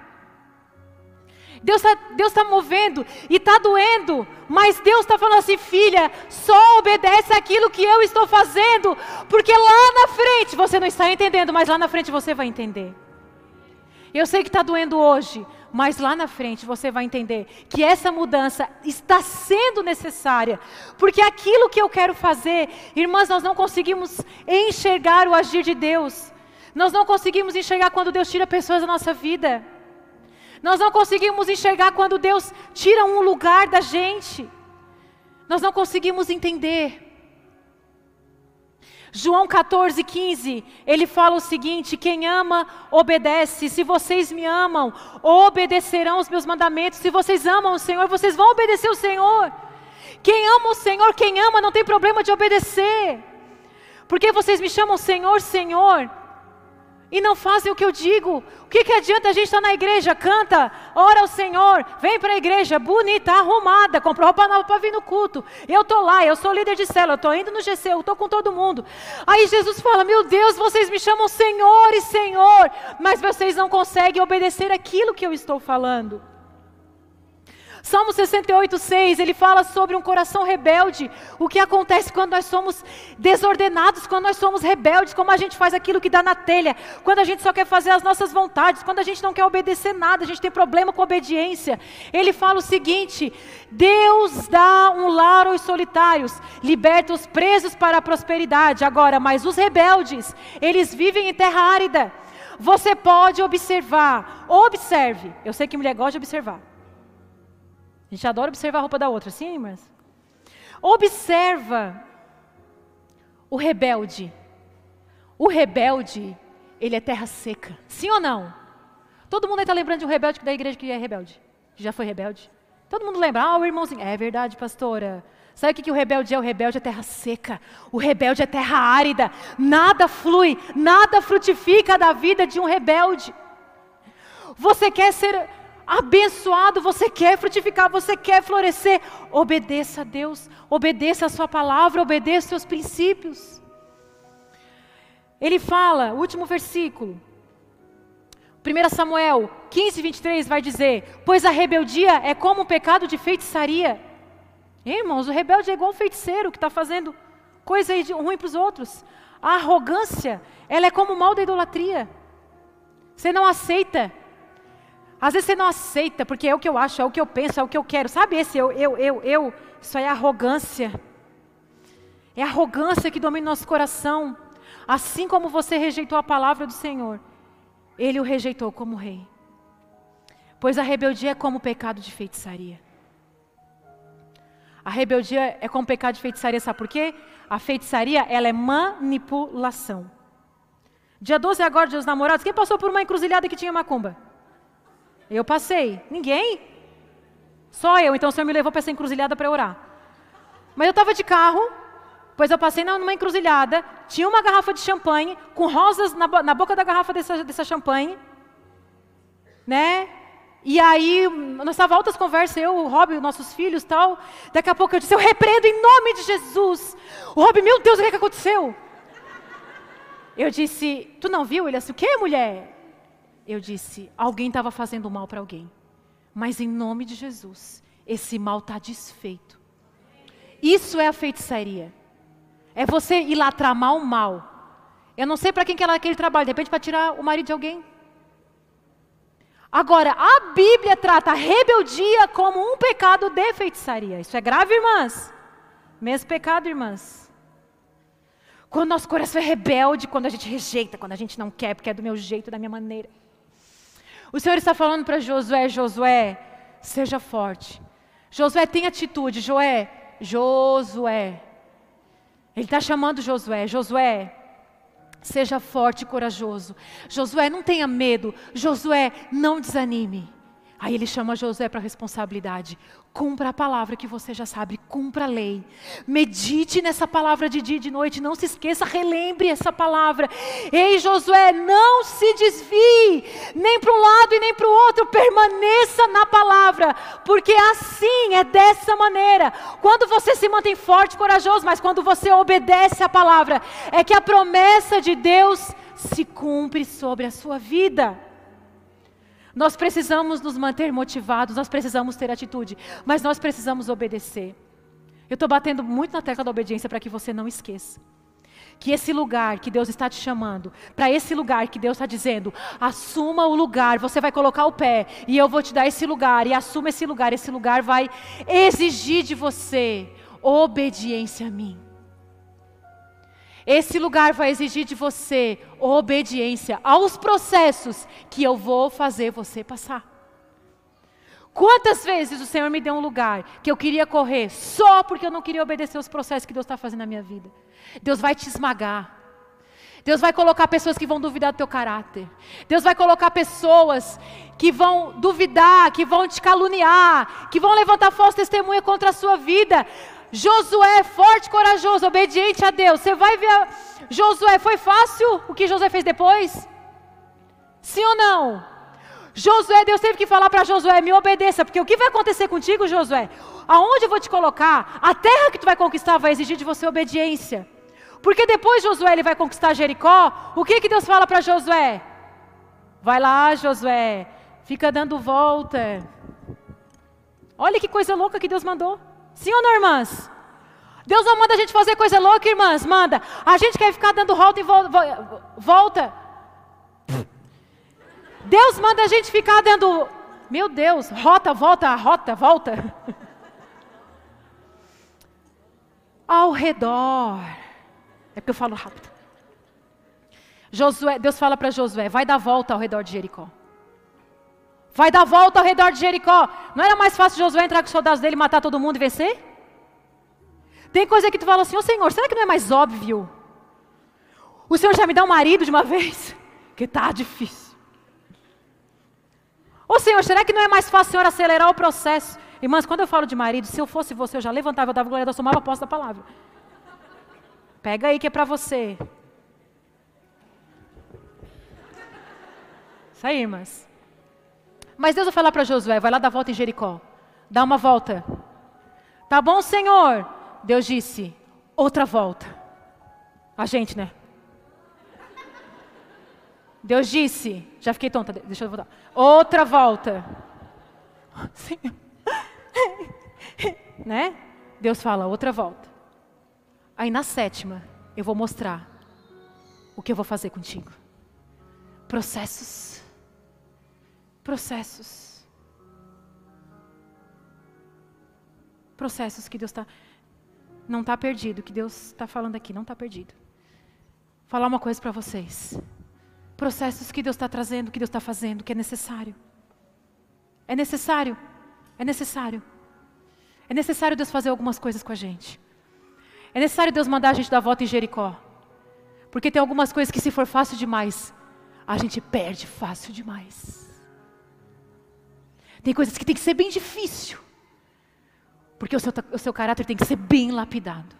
Deus está Deus tá movendo e está doendo, mas Deus está falando assim, filha, só obedece aquilo que eu estou fazendo, porque lá na frente você não está entendendo, mas lá na frente você vai entender. Eu sei que está doendo hoje, mas lá na frente você vai entender que essa mudança está sendo necessária, porque aquilo que eu quero fazer, irmãs, nós não conseguimos enxergar o agir de Deus, nós não conseguimos enxergar quando Deus tira pessoas da nossa vida, nós não conseguimos enxergar quando Deus tira um lugar da gente, nós não conseguimos entender. João 14, 15, ele fala o seguinte: quem ama, obedece. Se vocês me amam, obedecerão os meus mandamentos. Se vocês amam o Senhor, vocês vão obedecer o Senhor. Quem ama o Senhor, quem ama, não tem problema de obedecer. Porque vocês me chamam Senhor, Senhor, e não fazem o que eu digo. O que, que adianta a gente estar na igreja, canta, ora ao Senhor, vem para a igreja, bonita, arrumada, comprou roupa nova para vir no culto. Eu estou lá, eu sou líder de célula, eu estou indo no GC, eu estou com todo mundo. Aí Jesus fala: Meu Deus, vocês me chamam Senhor e Senhor, mas vocês não conseguem obedecer aquilo que eu estou falando. Salmo 68, 6, ele fala sobre um coração rebelde. O que acontece quando nós somos desordenados, quando nós somos rebeldes, como a gente faz aquilo que dá na telha, quando a gente só quer fazer as nossas vontades, quando a gente não quer obedecer nada, a gente tem problema com obediência. Ele fala o seguinte: Deus dá um lar aos solitários, liberta os presos para a prosperidade. Agora, mas os rebeldes, eles vivem em terra árida. Você pode observar, observe. Eu sei que mulher gosta de observar. A gente adora observar a roupa da outra, sim, irmãs? Observa o rebelde. O rebelde, ele é terra seca. Sim ou não? Todo mundo está lembrando de um rebelde da igreja que é rebelde. Que já foi rebelde. Todo mundo lembra, ah, o irmãozinho. É verdade, pastora. Sabe o que, que o rebelde é? O rebelde é terra seca. O rebelde é terra árida. Nada flui, nada frutifica da vida de um rebelde. Você quer ser abençoado, você quer frutificar, você quer florescer, obedeça a Deus, obedeça a Sua palavra, obedeça os seus princípios. Ele fala, último versículo, 1 Samuel 15, 23 vai dizer: Pois a rebeldia é como um pecado de feitiçaria. irmãos, o rebelde é igual um feiticeiro que está fazendo coisa ruim para os outros. A arrogância, ela é como o mal da idolatria. Você não aceita às vezes você não aceita, porque é o que eu acho, é o que eu penso, é o que eu quero. Sabe esse eu, eu, eu, eu? Isso aí é arrogância. É arrogância que domina nosso coração. Assim como você rejeitou a palavra do Senhor, ele o rejeitou como rei. Pois a rebeldia é como o pecado de feitiçaria. A rebeldia é como o pecado de feitiçaria, sabe por quê? A feitiçaria, ela é manipulação. Dia 12 agora, dia dos namorados, quem passou por uma encruzilhada que tinha macumba? Eu passei. Ninguém? Só eu. Então o Senhor me levou para essa encruzilhada para orar. Mas eu estava de carro, pois eu passei numa encruzilhada, tinha uma garrafa de champanhe, com rosas na, na boca da garrafa dessa, dessa champanhe, né? E aí, nós estávamos altas conversas, eu, o Rob, nossos filhos tal. Daqui a pouco eu disse, eu repreendo em nome de Jesus. O Rob, meu Deus, o que, é que aconteceu? Eu disse, tu não viu? Ele disse, o que, mulher? Eu disse: alguém estava fazendo mal para alguém, mas em nome de Jesus, esse mal está desfeito. Isso é a feitiçaria. É você ir lá tramar o mal. Eu não sei para quem que ela aquele trabalho, de repente para tirar o marido de alguém. Agora, a Bíblia trata a rebeldia como um pecado de feitiçaria. Isso é grave, irmãs? Mesmo pecado, irmãs. Quando nosso coração é rebelde, quando a gente rejeita, quando a gente não quer, porque é do meu jeito, da minha maneira. O Senhor está falando para Josué: Josué, seja forte. Josué, tem atitude. Joé, Josué. Ele está chamando Josué: Josué, seja forte e corajoso. Josué, não tenha medo. Josué, não desanime. Aí ele chama Josué para responsabilidade. Cumpra a palavra que você já sabe, cumpra a lei. Medite nessa palavra de dia e de noite, não se esqueça, relembre essa palavra. Ei, Josué, não se desvie, nem para um lado e nem para o outro, permaneça na palavra, porque assim é dessa maneira. Quando você se mantém forte, corajoso, mas quando você obedece a palavra, é que a promessa de Deus se cumpre sobre a sua vida. Nós precisamos nos manter motivados, nós precisamos ter atitude, mas nós precisamos obedecer. Eu estou batendo muito na tecla da obediência para que você não esqueça. que esse lugar que Deus está te chamando, para esse lugar que Deus está dizendo, assuma o lugar, você vai colocar o pé e eu vou te dar esse lugar, e assuma esse lugar, esse lugar vai exigir de você obediência a mim. Esse lugar vai exigir de você obediência aos processos que eu vou fazer você passar. Quantas vezes o Senhor me deu um lugar que eu queria correr só porque eu não queria obedecer os processos que Deus está fazendo na minha vida? Deus vai te esmagar. Deus vai colocar pessoas que vão duvidar do teu caráter. Deus vai colocar pessoas que vão duvidar, que vão te caluniar, que vão levantar falsa testemunha contra a sua vida. Josué, forte, corajoso, obediente a Deus. Você vai ver. Josué, foi fácil o que Josué fez depois? Sim ou não? Josué, Deus teve que falar para Josué: me obedeça, porque o que vai acontecer contigo, Josué? Aonde eu vou te colocar? A terra que tu vai conquistar vai exigir de você obediência. Porque depois Josué ele vai conquistar Jericó. O que que Deus fala para Josué? Vai lá, Josué, fica dando volta. Olha que coisa louca que Deus mandou. Sim ou não, irmãs? Deus não manda a gente fazer coisa louca, irmãs, manda. A gente quer ficar dando volta e volta. Deus manda a gente ficar dando, meu Deus, rota, volta, rota, volta. Ao redor. É porque eu falo rápido. Josué, Deus fala para Josué: vai dar volta ao redor de Jericó. Vai dar volta ao redor de Jericó. Não era mais fácil Josué entrar com os soldados dele, matar todo mundo e vencer? Tem coisa que tu fala assim: Ô oh, Senhor, será que não é mais óbvio? O Senhor já me dá um marido de uma vez? Que tá difícil. Ô Senhor, será que não é mais fácil o Senhor acelerar o processo? Irmãs, quando eu falo de marido, se eu fosse você, eu já levantava, eu dava glória, eu tomava posse da palavra. Pega aí que é para você. Isso aí, irmãs. Mas Deus vai falar para Josué, vai lá dar volta em Jericó. Dá uma volta. Tá bom, Senhor? Deus disse, outra volta. A gente, né? Deus disse, já fiquei tonta, deixa eu voltar. Outra volta. Senhor. né? Deus fala, outra volta. Aí na sétima, eu vou mostrar o que eu vou fazer contigo. Processos. Processos. Processos que Deus está. Não está perdido, que Deus está falando aqui, não está perdido. Falar uma coisa para vocês. Processos que Deus está trazendo, que Deus está fazendo, que é necessário. É necessário. É necessário. É necessário Deus fazer algumas coisas com a gente. É necessário Deus mandar a gente dar volta em Jericó. Porque tem algumas coisas que, se for fácil demais, a gente perde fácil demais. Tem coisas que tem que ser bem difícil. Porque o seu, o seu caráter tem que ser bem lapidado.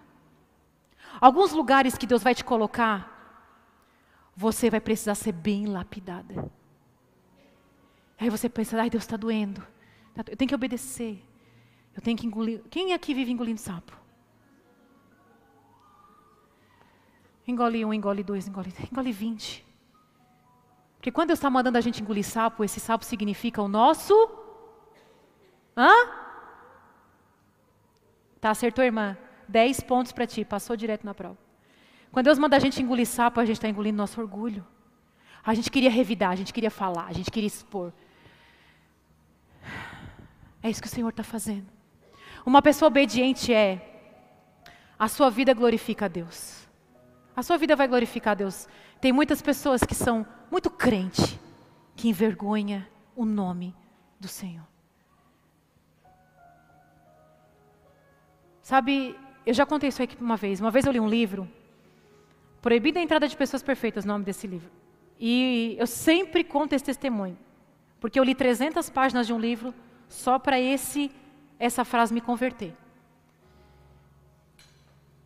Alguns lugares que Deus vai te colocar, você vai precisar ser bem lapidada. Aí você pensa, ai Deus está doendo. Eu tenho que obedecer. Eu tenho que engolir. Quem aqui vive engolindo sapo? Engole um, engole dois, engole, engole vinte. Porque quando Deus está mandando a gente engolir sapo, esse sapo significa o nosso. Hã? Tá, acertou, irmã? Dez pontos para ti, passou direto na prova. Quando Deus manda a gente engolir sapo, a gente está engolindo nosso orgulho. A gente queria revidar, a gente queria falar, a gente queria expor. É isso que o Senhor está fazendo. Uma pessoa obediente é a sua vida glorifica a Deus. A sua vida vai glorificar a Deus. Tem muitas pessoas que são muito crente, que envergonha o nome do Senhor. Sabe, eu já contei isso aqui uma vez. Uma vez eu li um livro, Proibida a Entrada de Pessoas Perfeitas, o nome desse livro. E eu sempre conto esse testemunho, porque eu li 300 páginas de um livro só para esse essa frase me converter.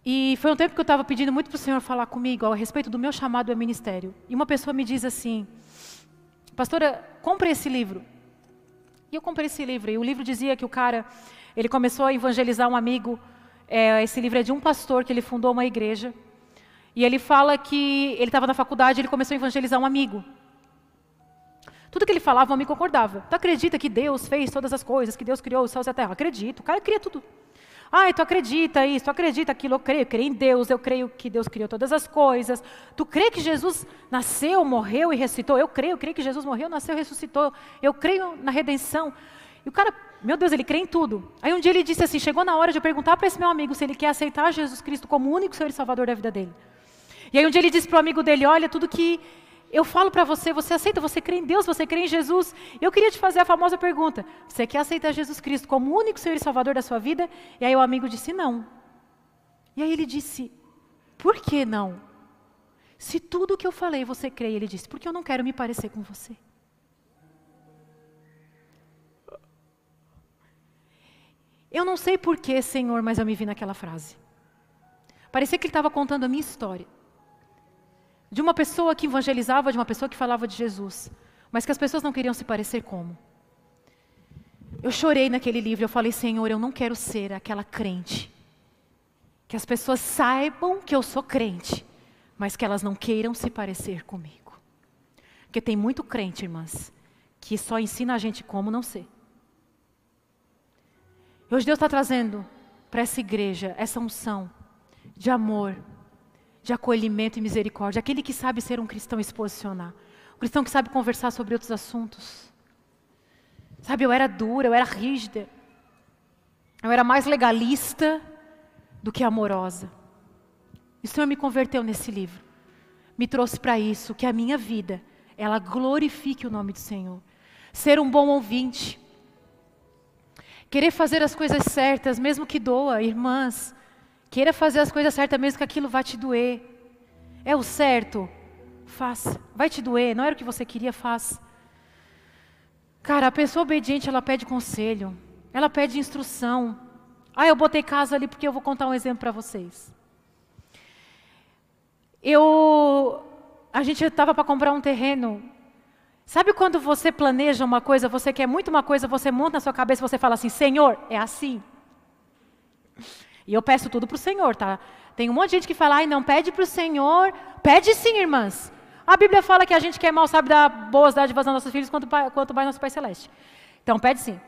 E foi um tempo que eu estava pedindo muito para o Senhor falar comigo a respeito do meu chamado ao ministério. E uma pessoa me diz assim: Pastora, compre esse livro. E eu comprei esse livro. E o livro dizia que o cara, ele começou a evangelizar um amigo. É, esse livro é de um pastor que ele fundou uma igreja. E ele fala que ele estava na faculdade, ele começou a evangelizar um amigo. Tudo que ele falava, o amigo concordava. Tu acredita que Deus fez todas as coisas, que Deus criou os céus e a terra? Acredito. O cara cria tudo. Ah, tu acredita isso, tu acredita aquilo, eu creio, eu creio em Deus, eu creio que Deus criou todas as coisas. Tu crê que Jesus nasceu, morreu e ressuscitou? Eu creio, eu creio que Jesus morreu, nasceu e ressuscitou. Eu creio na redenção. E o cara, meu Deus, ele crê em tudo. Aí um dia ele disse assim: chegou na hora de eu perguntar para esse meu amigo se ele quer aceitar Jesus Cristo como único Senhor e Salvador da vida dele. E aí um dia ele disse para o amigo dele: Olha, tudo que eu falo para você, você aceita, você crê em Deus, você crê em Jesus. Eu queria te fazer a famosa pergunta: Você quer aceitar Jesus Cristo como único Senhor e Salvador da sua vida? E aí o amigo disse: Não. E aí ele disse: Por que não? Se tudo o que eu falei você crê, ele disse: Porque eu não quero me parecer com você. Eu não sei porquê, Senhor, mas eu me vi naquela frase. Parecia que ele estava contando a minha história. De uma pessoa que evangelizava, de uma pessoa que falava de Jesus, mas que as pessoas não queriam se parecer como. Eu chorei naquele livro, eu falei, Senhor, eu não quero ser aquela crente. Que as pessoas saibam que eu sou crente, mas que elas não queiram se parecer comigo. Porque tem muito crente, irmãs, que só ensina a gente como não ser. E hoje Deus está trazendo para essa igreja essa unção de amor, de acolhimento e misericórdia. Aquele que sabe ser um cristão e se posicionar. Um cristão que sabe conversar sobre outros assuntos. Sabe, eu era dura, eu era rígida. Eu era mais legalista do que amorosa. E o Senhor me converteu nesse livro. Me trouxe para isso, que a minha vida, ela glorifique o nome do Senhor. Ser um bom ouvinte Querer fazer as coisas certas, mesmo que doa, irmãs. Queira fazer as coisas certas, mesmo que aquilo vá te doer. É o certo? Faça. Vai te doer, não era o que você queria, faça. Cara, a pessoa obediente, ela pede conselho. Ela pede instrução. Ah, eu botei casa ali porque eu vou contar um exemplo para vocês. Eu. A gente estava para comprar um terreno Sabe quando você planeja uma coisa, você quer muito uma coisa, você monta na sua cabeça, você fala assim: Senhor, é assim. E eu peço tudo para o Senhor, tá? Tem um monte de gente que fala, ai, não, pede para o Senhor. Pede sim, irmãs. A Bíblia fala que a gente quer mal sabe dar boas dádivas aos nossos filhos, quanto, quanto mais nosso Pai Celeste. Então, pede sim.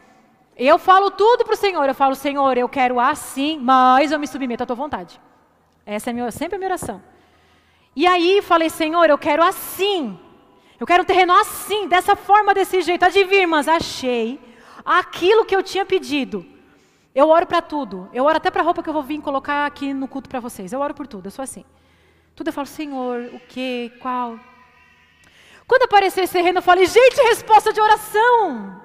Eu falo tudo para o Senhor. Eu falo, Senhor, eu quero assim, mas eu me submeto à tua vontade. Essa é minha, sempre a minha oração. E aí, falei, Senhor, eu quero assim. Eu quero um terreno assim, dessa forma, desse jeito. Adivinha, irmãs, achei aquilo que eu tinha pedido. Eu oro para tudo. Eu oro até para a roupa que eu vou vir colocar aqui no culto para vocês. Eu oro por tudo, eu sou assim. Tudo eu falo, Senhor, o que, qual? Quando aparecer esse terreno, eu falei, gente, resposta de oração.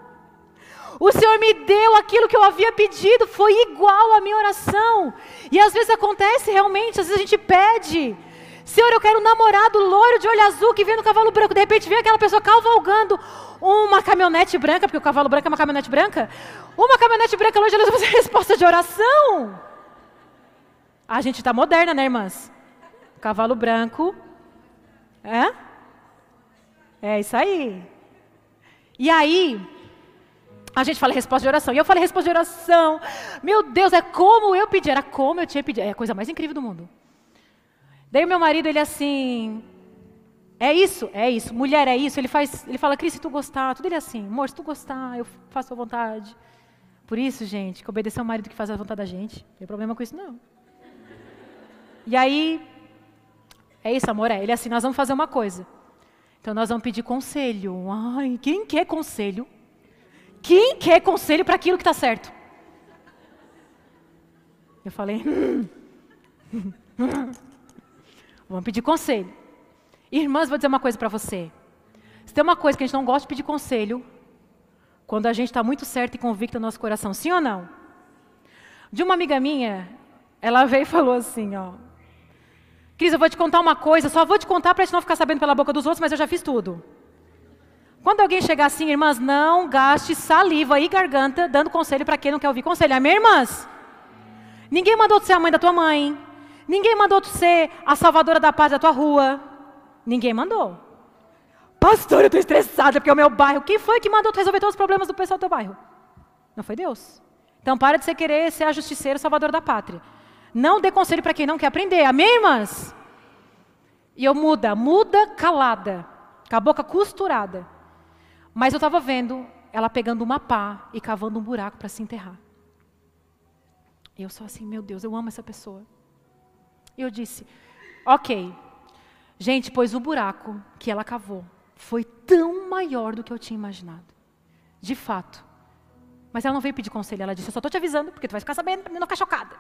O Senhor me deu aquilo que eu havia pedido, foi igual à minha oração. E às vezes acontece realmente, às vezes a gente pede, Senhor, eu quero um namorado loiro de olho azul que vem no cavalo branco. De repente vem aquela pessoa cavalgando uma caminhonete branca, porque o cavalo branco é uma caminhonete branca. Uma caminhonete branca longe de você resposta de oração. A gente está moderna, né, irmãs? Cavalo branco. É? É isso aí. E aí, a gente fala resposta de oração. E eu falei resposta de oração. Meu Deus, é como eu pedi. Era como eu tinha pedido. É a coisa mais incrível do mundo. Daí o meu marido, ele assim, é isso, é isso, mulher é isso. Ele faz, ele fala, Cris, se tu gostar, tudo ele é assim, amor, se tu gostar, eu faço a vontade. Por isso, gente, que obedecer ao marido que faz a vontade da gente, não tem problema com isso não. E aí, é isso, amor, é. Ele é assim, nós vamos fazer uma coisa. Então nós vamos pedir conselho. Ai, quem quer conselho? Quem quer conselho para aquilo que está certo? Eu falei, hum. Vamos pedir conselho. Irmãs, vou dizer uma coisa para você. Se tem uma coisa que a gente não gosta de pedir conselho, quando a gente está muito certo e convicto no nosso coração, sim ou não? De uma amiga minha, ela veio e falou assim, ó. Cris, eu vou te contar uma coisa, só vou te contar para a gente não ficar sabendo pela boca dos outros, mas eu já fiz tudo. Quando alguém chegar assim, irmãs, não gaste saliva e garganta dando conselho para quem não quer ouvir conselho. Amém, irmãs? Ninguém mandou ser a mãe da tua mãe. Ninguém mandou tu ser a salvadora da paz da tua rua. Ninguém mandou. Pastor, eu estou estressada porque é o meu bairro. Quem foi que mandou tu resolver todos os problemas do pessoal do teu bairro? Não foi Deus. Então para de você querer ser a justiceira salvadora da pátria. Não dê conselho para quem não quer aprender. Amém, irmãs? E eu muda, muda calada, com a boca costurada. Mas eu estava vendo ela pegando uma pá e cavando um buraco para se enterrar. E eu só assim, meu Deus, eu amo essa pessoa. E eu disse, ok. Gente, pois o buraco que ela cavou foi tão maior do que eu tinha imaginado. De fato. Mas ela não veio pedir conselho, ela disse, eu só estou te avisando, porque tu vai ficar sabendo para não ficar chocada.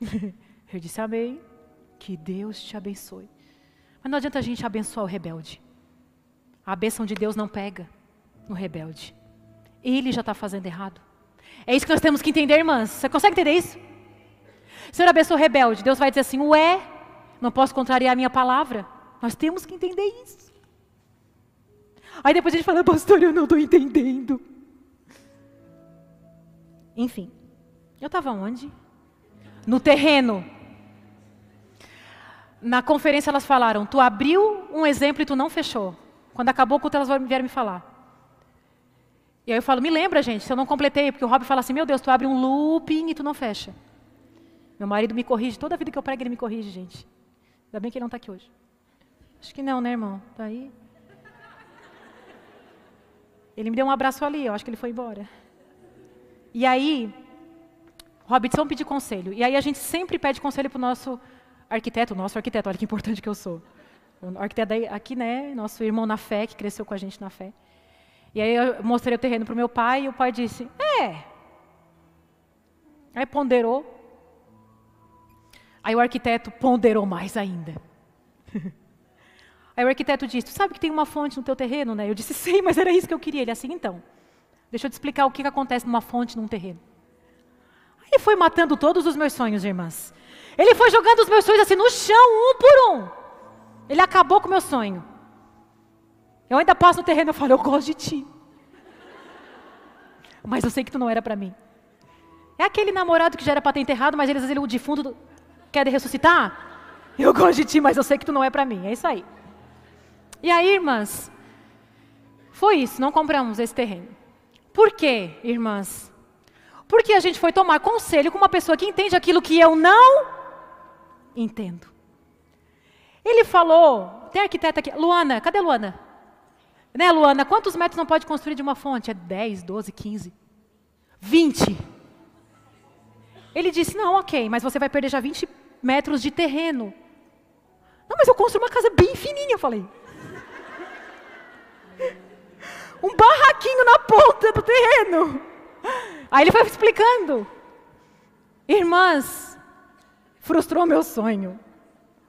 eu disse, amém. Que Deus te abençoe. Mas não adianta a gente abençoar o rebelde. A bênção de Deus não pega no rebelde. Ele já está fazendo errado. É isso que nós temos que entender, irmãs. Você consegue entender isso? Senhor abençoa o rebelde. Deus vai dizer assim: Ué, não posso contrariar a minha palavra. Nós temos que entender isso. Aí depois a gente fala, pastor, eu não estou entendendo. Enfim, eu estava onde? No terreno. Na conferência elas falaram: Tu abriu um exemplo e tu não fechou. Quando acabou o culto, elas vieram me falar. E aí eu falo, me lembra, gente, se eu não completei, porque o Rob fala assim, meu Deus, tu abre um looping e tu não fecha. Meu marido me corrige, toda vida que eu prego ele me corrige, gente. Ainda bem que ele não está aqui hoje. Acho que não, né, irmão? Tá aí. Ele me deu um abraço ali, eu acho que ele foi embora. E aí, Robert, vamos pedir conselho. E aí a gente sempre pede conselho para o nosso arquiteto, nosso arquiteto, olha que importante que eu sou. O arquiteto aqui, né, nosso irmão na fé, que cresceu com a gente na fé. E aí eu mostrei o terreno para o meu pai e o pai disse: É. Aí ponderou. Aí o arquiteto ponderou mais ainda. Aí o arquiteto disse: Tu sabe que tem uma fonte no teu terreno, né? Eu disse: Sim, mas era isso que eu queria. Ele assim, então. Deixa eu te explicar o que, que acontece numa fonte num terreno. Aí foi matando todos os meus sonhos, irmãs. Ele foi jogando os meus sonhos assim no chão, um por um. Ele acabou com o meu sonho. Eu ainda passo no terreno e falo, eu gosto de ti. Mas eu sei que tu não era para mim. É aquele namorado que já era para ter enterrado, mas eles ele, o defunto quer ressuscitar? Eu gosto de ti, mas eu sei que tu não é para mim. É isso aí. E aí, irmãs, foi isso, não compramos esse terreno. Por quê, irmãs? Porque a gente foi tomar conselho com uma pessoa que entende aquilo que eu não entendo. Ele falou, tem arquiteta aqui, Luana, cadê Luana? Né, Luana? Quantos metros não pode construir de uma fonte? É 10, 12, 15, 20. Ele disse: Não, ok, mas você vai perder já 20 metros de terreno. Não, mas eu construo uma casa bem fininha, eu falei. Um barraquinho na ponta do terreno. Aí ele foi explicando. Irmãs, frustrou meu sonho.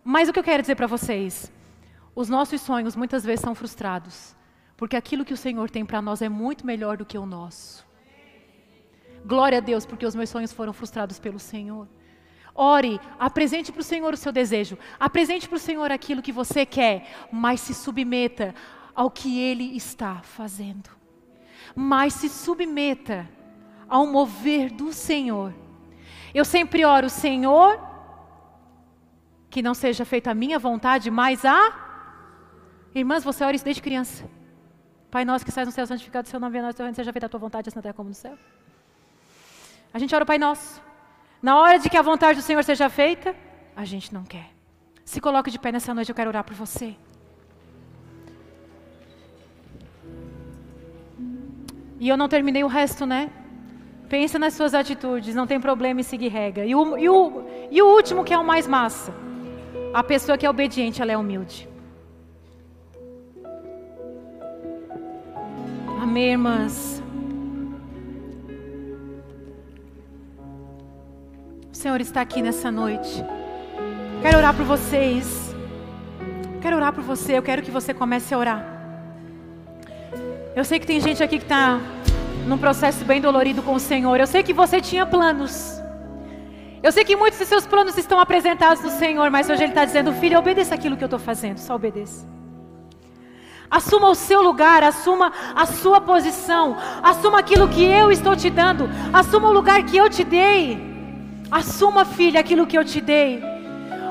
Mas o que eu quero dizer para vocês? Os nossos sonhos muitas vezes são frustrados porque aquilo que o Senhor tem para nós é muito melhor do que o nosso. Glória a Deus, porque os meus sonhos foram frustrados pelo Senhor. Ore, apresente para o Senhor o seu desejo, apresente para o Senhor aquilo que você quer, mas se submeta ao que Ele está fazendo. Mas se submeta ao mover do Senhor. Eu sempre oro, Senhor, que não seja feita a minha vontade, mas a. Irmãs, você ora isso desde criança. Pai nosso que estás no céu, santificado o seu nome, venha nosso reino, seja feita a tua vontade, assim na terra como no céu. A gente ora o Pai Nosso. Na hora de que a vontade do Senhor seja feita, a gente não quer. Se coloque de pé nessa noite, eu quero orar por você. E eu não terminei o resto, né? Pensa nas suas atitudes, não tem problema em seguir regra. E o, e o, e o último, que é o mais massa. A pessoa que é obediente, ela é humilde. Amém, irmãs. Senhor está aqui nessa noite. Quero orar por vocês. Quero orar por você. Eu quero que você comece a orar. Eu sei que tem gente aqui que está num processo bem dolorido com o Senhor. Eu sei que você tinha planos. Eu sei que muitos de seus planos estão apresentados no Senhor, mas hoje Ele está dizendo: Filho, obedeça aquilo que eu estou fazendo. Só obedeça. Assuma o seu lugar, assuma a sua posição, assuma aquilo que eu estou te dando, assuma o lugar que eu te dei. Assuma, filha, aquilo que eu te dei.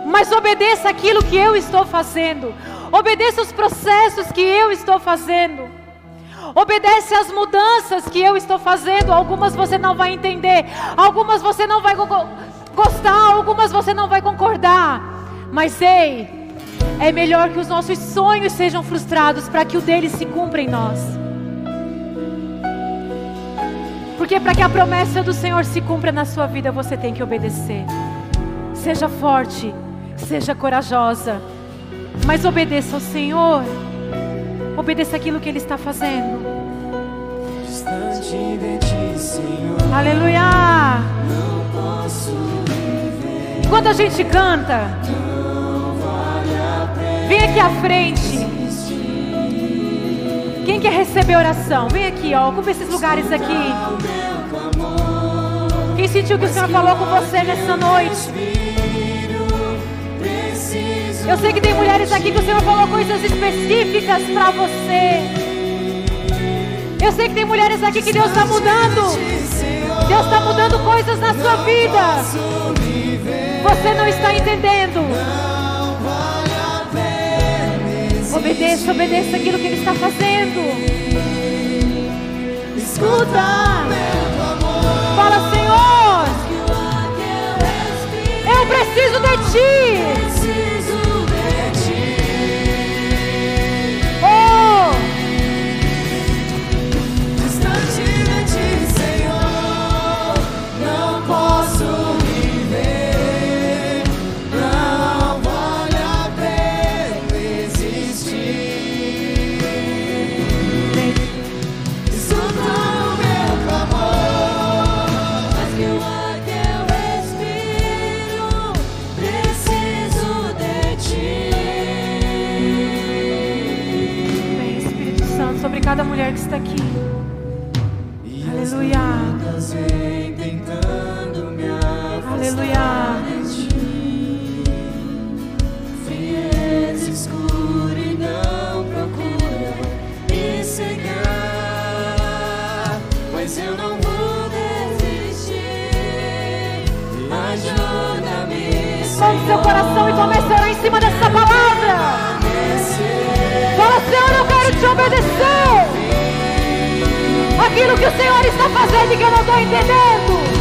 Mas obedeça aquilo que eu estou fazendo. Obedeça os processos que eu estou fazendo. Obedece às mudanças que eu estou fazendo. Algumas você não vai entender, algumas você não vai gostar, algumas você não vai concordar. Mas ei, é melhor que os nossos sonhos sejam frustrados para que o deles se cumpra em nós. Porque para que a promessa do Senhor se cumpra na sua vida, você tem que obedecer. Seja forte, seja corajosa, mas obedeça ao Senhor. Obedeça aquilo que Ele está fazendo. Distante de ti, Senhor, Aleluia! não posso viver. Enquanto a gente canta, vem aqui à frente. Quem quer receber oração? Vem aqui, ó. Ocupa esses lugares aqui. Quem sentiu que o Senhor falou com você nessa noite? Eu sei que tem mulheres aqui que o Senhor falou coisas específicas para você. Eu sei que tem mulheres aqui que Deus está mudando. Deus está mudando coisas na sua vida. Você não está entendendo. Obedeça, obedeça aquilo que Ele está fazendo. Escuta. Fala, Senhor, eu preciso de Ti. Cada mulher que está aqui. E Aleluia. vêm tentando me Aleluia. de ti. Frieza, procuram me cegar, mas eu não vou desistir. Ajuda-me, Mão seu coração e comece a orar em cima dessa palavra. Fala, Senhor, eu quero te obedecer. Aquilo que o Senhor está fazendo e que eu não estou entendendo.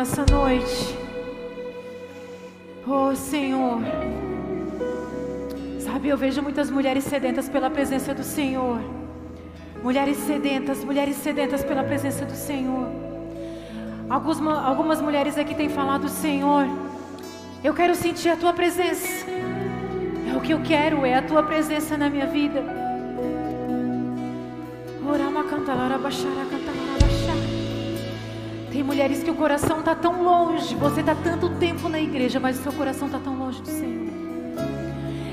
Nessa noite. Oh Senhor. Sabe, eu vejo muitas mulheres sedentas pela presença do Senhor. Mulheres sedentas, mulheres sedentas pela presença do Senhor. Algumas, algumas mulheres aqui têm falado, Senhor, eu quero sentir a tua presença. É o que eu quero, é a tua presença na minha vida. Orama cantalara baixara cantalara baixara. Tem mulheres que o coração está tão longe. Você está tanto tempo na igreja, mas o seu coração está tão longe do Senhor.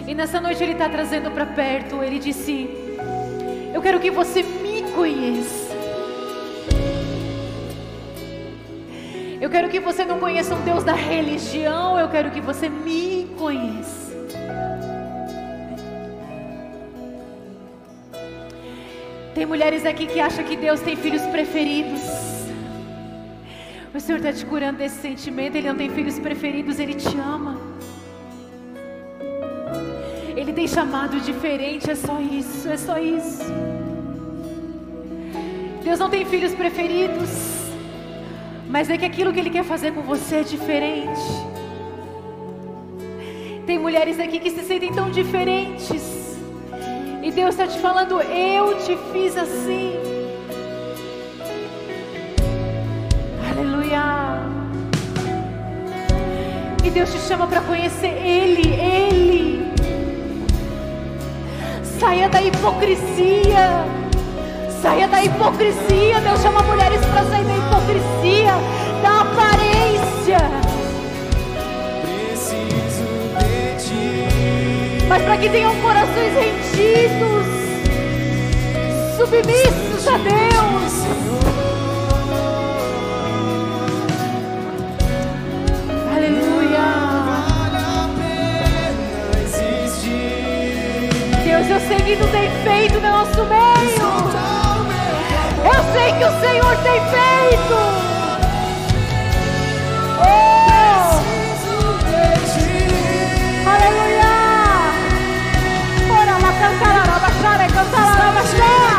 E nessa noite Ele está trazendo para perto. Ele disse: Eu quero que você me conheça. Eu quero que você não conheça um Deus da religião. Eu quero que você me conheça. Tem mulheres aqui que acham que Deus tem filhos preferidos. O Senhor está te curando desse sentimento. Ele não tem filhos preferidos, Ele te ama. Ele tem chamado diferente, é só isso, é só isso. Deus não tem filhos preferidos, mas é que aquilo que Ele quer fazer com você é diferente. Tem mulheres aqui que se sentem tão diferentes. E Deus está te falando, eu te fiz assim. Deus te chama para conhecer Ele, Ele. Saia da hipocrisia. Saia da hipocrisia. Deus chama mulheres para sair da hipocrisia, da aparência. Preciso de ti. Mas para que tenham corações rendidos, submissos a Deus. Deus, eu sei que tu tem feito no nosso meio. Eu sei que o Senhor tem feito. Oh! Aleluia! Ora lá, cantará, cantar cantará, baixará.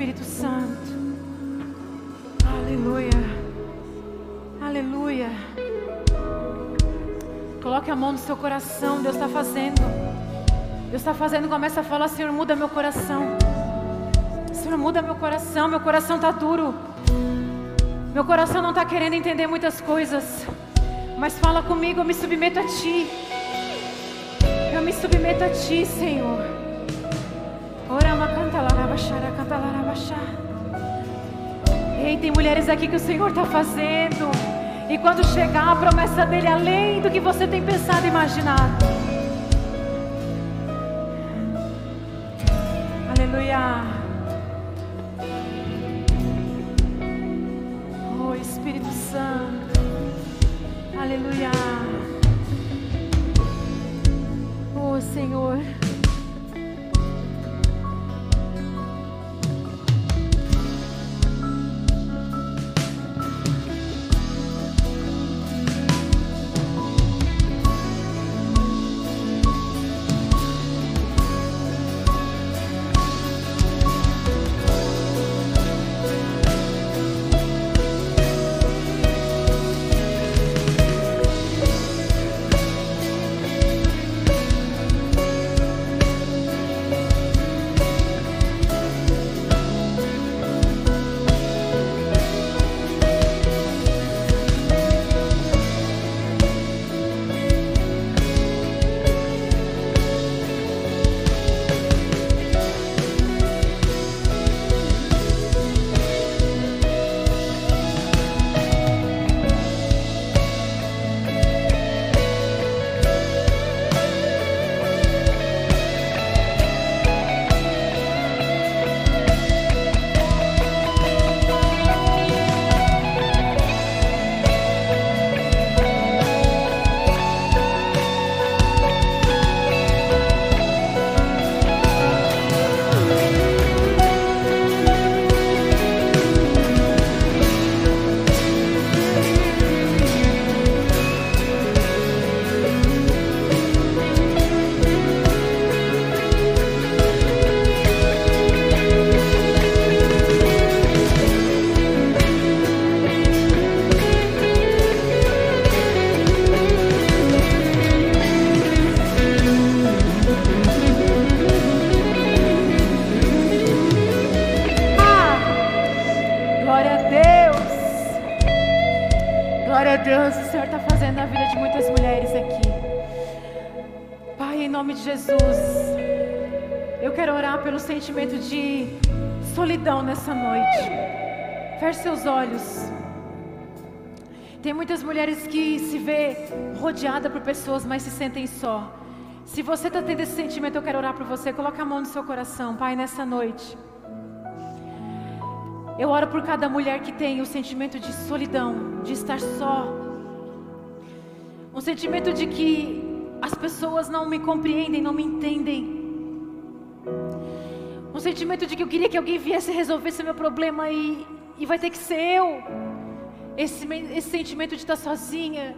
Espírito Santo. Aleluia. Aleluia. Coloque a mão no seu coração. Deus está fazendo. Deus está fazendo. Começa a falar, Senhor, muda meu coração. Senhor, muda meu coração. Meu coração está duro. Meu coração não está querendo entender muitas coisas. Mas fala comigo, eu me submeto a Ti. Eu me submeto a Ti, Senhor. Orama canta larabachara, canta larabachá. Ei, tem mulheres aqui que o Senhor está fazendo. E quando chegar a promessa dele, além do que você tem pensado e imaginado. Seus olhos. Tem muitas mulheres que se vê rodeada por pessoas, mas se sentem só. Se você está tendo esse sentimento, eu quero orar por você. Coloque a mão no seu coração, Pai, nessa noite. Eu oro por cada mulher que tem o sentimento de solidão, de estar só. Um sentimento de que as pessoas não me compreendem, não me entendem. Um sentimento de que eu queria que alguém viesse resolver esse meu problema e, e vai ter que ser eu. Esse, esse sentimento de estar sozinha,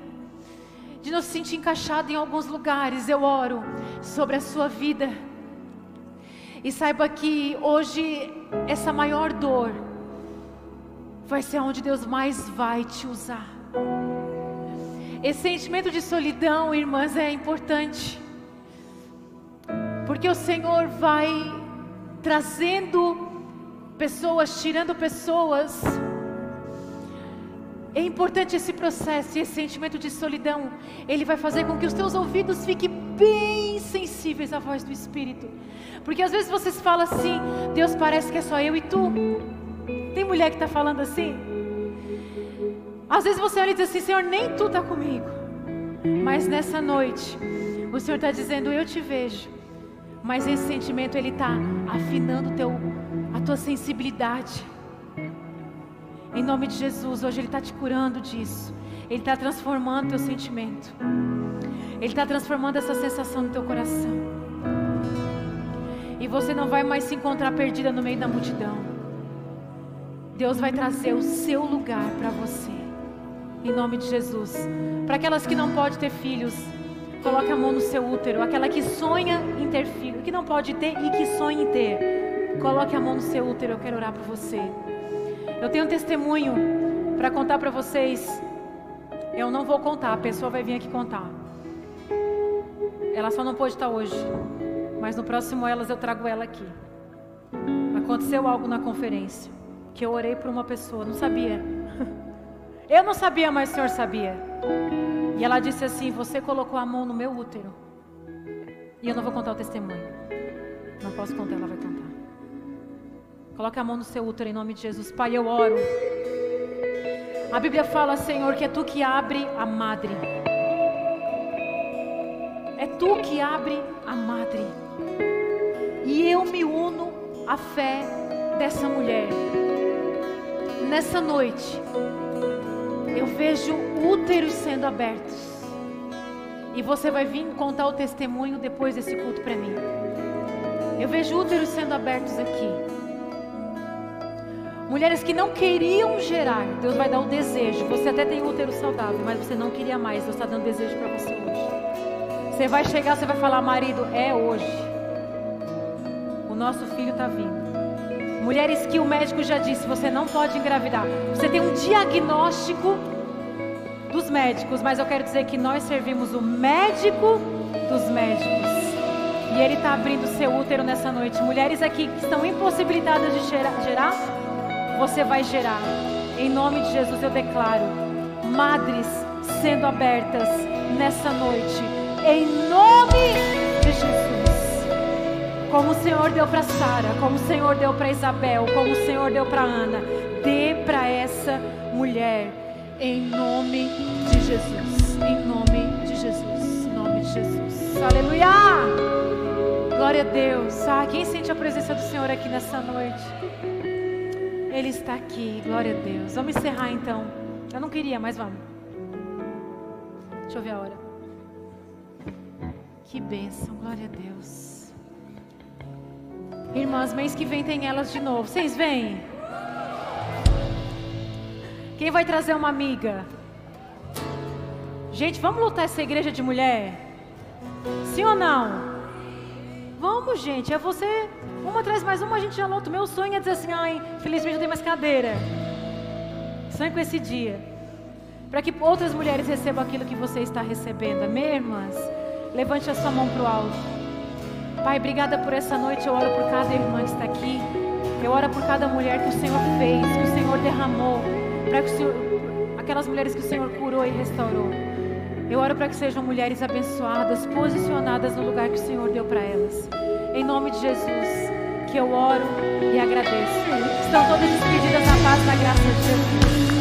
de não se sentir encaixado em alguns lugares, eu oro sobre a sua vida. E saiba que hoje essa maior dor vai ser onde Deus mais vai te usar. Esse sentimento de solidão, irmãs, é importante. Porque o Senhor vai trazendo pessoas, tirando pessoas. É importante esse processo e esse sentimento de solidão. Ele vai fazer com que os teus ouvidos fiquem bem sensíveis à voz do Espírito. Porque às vezes você se fala assim: Deus parece que é só eu e tu. Tem mulher que está falando assim? Às vezes você olha e diz assim: Senhor, nem tu está comigo. Mas nessa noite, o Senhor está dizendo: Eu te vejo. Mas esse sentimento ele está afinando teu, a tua sensibilidade. Em nome de Jesus, hoje Ele está te curando disso. Ele está transformando teu sentimento. Ele está transformando essa sensação no teu coração. E você não vai mais se encontrar perdida no meio da multidão. Deus vai trazer o seu lugar para você. Em nome de Jesus. Para aquelas que não podem ter filhos, Coloque a mão no seu útero, aquela que sonha em ter filho, que não pode ter e que sonha em ter. Coloque a mão no seu útero, eu quero orar por você. Eu tenho um testemunho para contar para vocês. Eu não vou contar, a pessoa vai vir aqui contar. Ela só não pôde estar hoje, mas no próximo elas eu trago ela aqui. Aconteceu algo na conferência que eu orei por uma pessoa, não sabia. Eu não sabia, mas o Senhor sabia. E ela disse assim: Você colocou a mão no meu útero. E eu não vou contar o testemunho. Não posso contar, ela vai contar. Coloque a mão no seu útero em nome de Jesus. Pai, eu oro. A Bíblia fala, Senhor, que é tu que abre a madre. É tu que abre a madre. E eu me uno à fé dessa mulher. Nessa noite, eu vejo úteros sendo abertos. E você vai vir contar o testemunho depois desse culto para mim. Eu vejo úteros sendo abertos aqui. Mulheres que não queriam gerar, Deus vai dar o desejo. Você até tem útero saudável, mas você não queria mais. Deus está dando desejo para você hoje. Você vai chegar, você vai falar, marido, é hoje. O nosso filho está vindo. Mulheres que o médico já disse, você não pode engravidar. Você tem um diagnóstico dos médicos, mas eu quero dizer que nós servimos o médico dos médicos. E ele está abrindo seu útero nessa noite. Mulheres aqui que estão impossibilitadas de gerar, você vai gerar. Em nome de Jesus eu declaro: madres sendo abertas nessa noite. Em nome de Jesus. Como o Senhor deu para Sara, como o Senhor deu para Isabel, como o Senhor deu para Ana, dê para essa mulher em nome de Jesus. Em nome de Jesus. Em nome de Jesus. Aleluia! Glória a Deus. Ah, quem sente a presença do Senhor aqui nessa noite? Ele está aqui. Glória a Deus. Vamos encerrar então. Eu não queria, mas vamos. Deixa eu ver a hora. Que bênção. Glória a Deus. Irmãs, mês que vem tem elas de novo. Vocês vêm? Quem vai trazer uma amiga? Gente, vamos lutar essa igreja de mulher? Sim ou não? Vamos, gente. É você. Uma traz mais uma, a gente já luta. Meu sonho é dizer assim: ai, felizmente não tem mais cadeira. Sonho com esse dia. Para que outras mulheres recebam aquilo que você está recebendo. Amém, irmãs? Levante a sua mão para o alto. Pai, obrigada por essa noite. Eu oro por cada irmã que está aqui. Eu oro por cada mulher que o Senhor fez, que o Senhor derramou, para que Senhor, aquelas mulheres que o Senhor curou e restaurou. Eu oro para que sejam mulheres abençoadas, posicionadas no lugar que o Senhor deu para elas. Em nome de Jesus, que eu oro e agradeço. Estão todas despedidas na paz da graça de Jesus.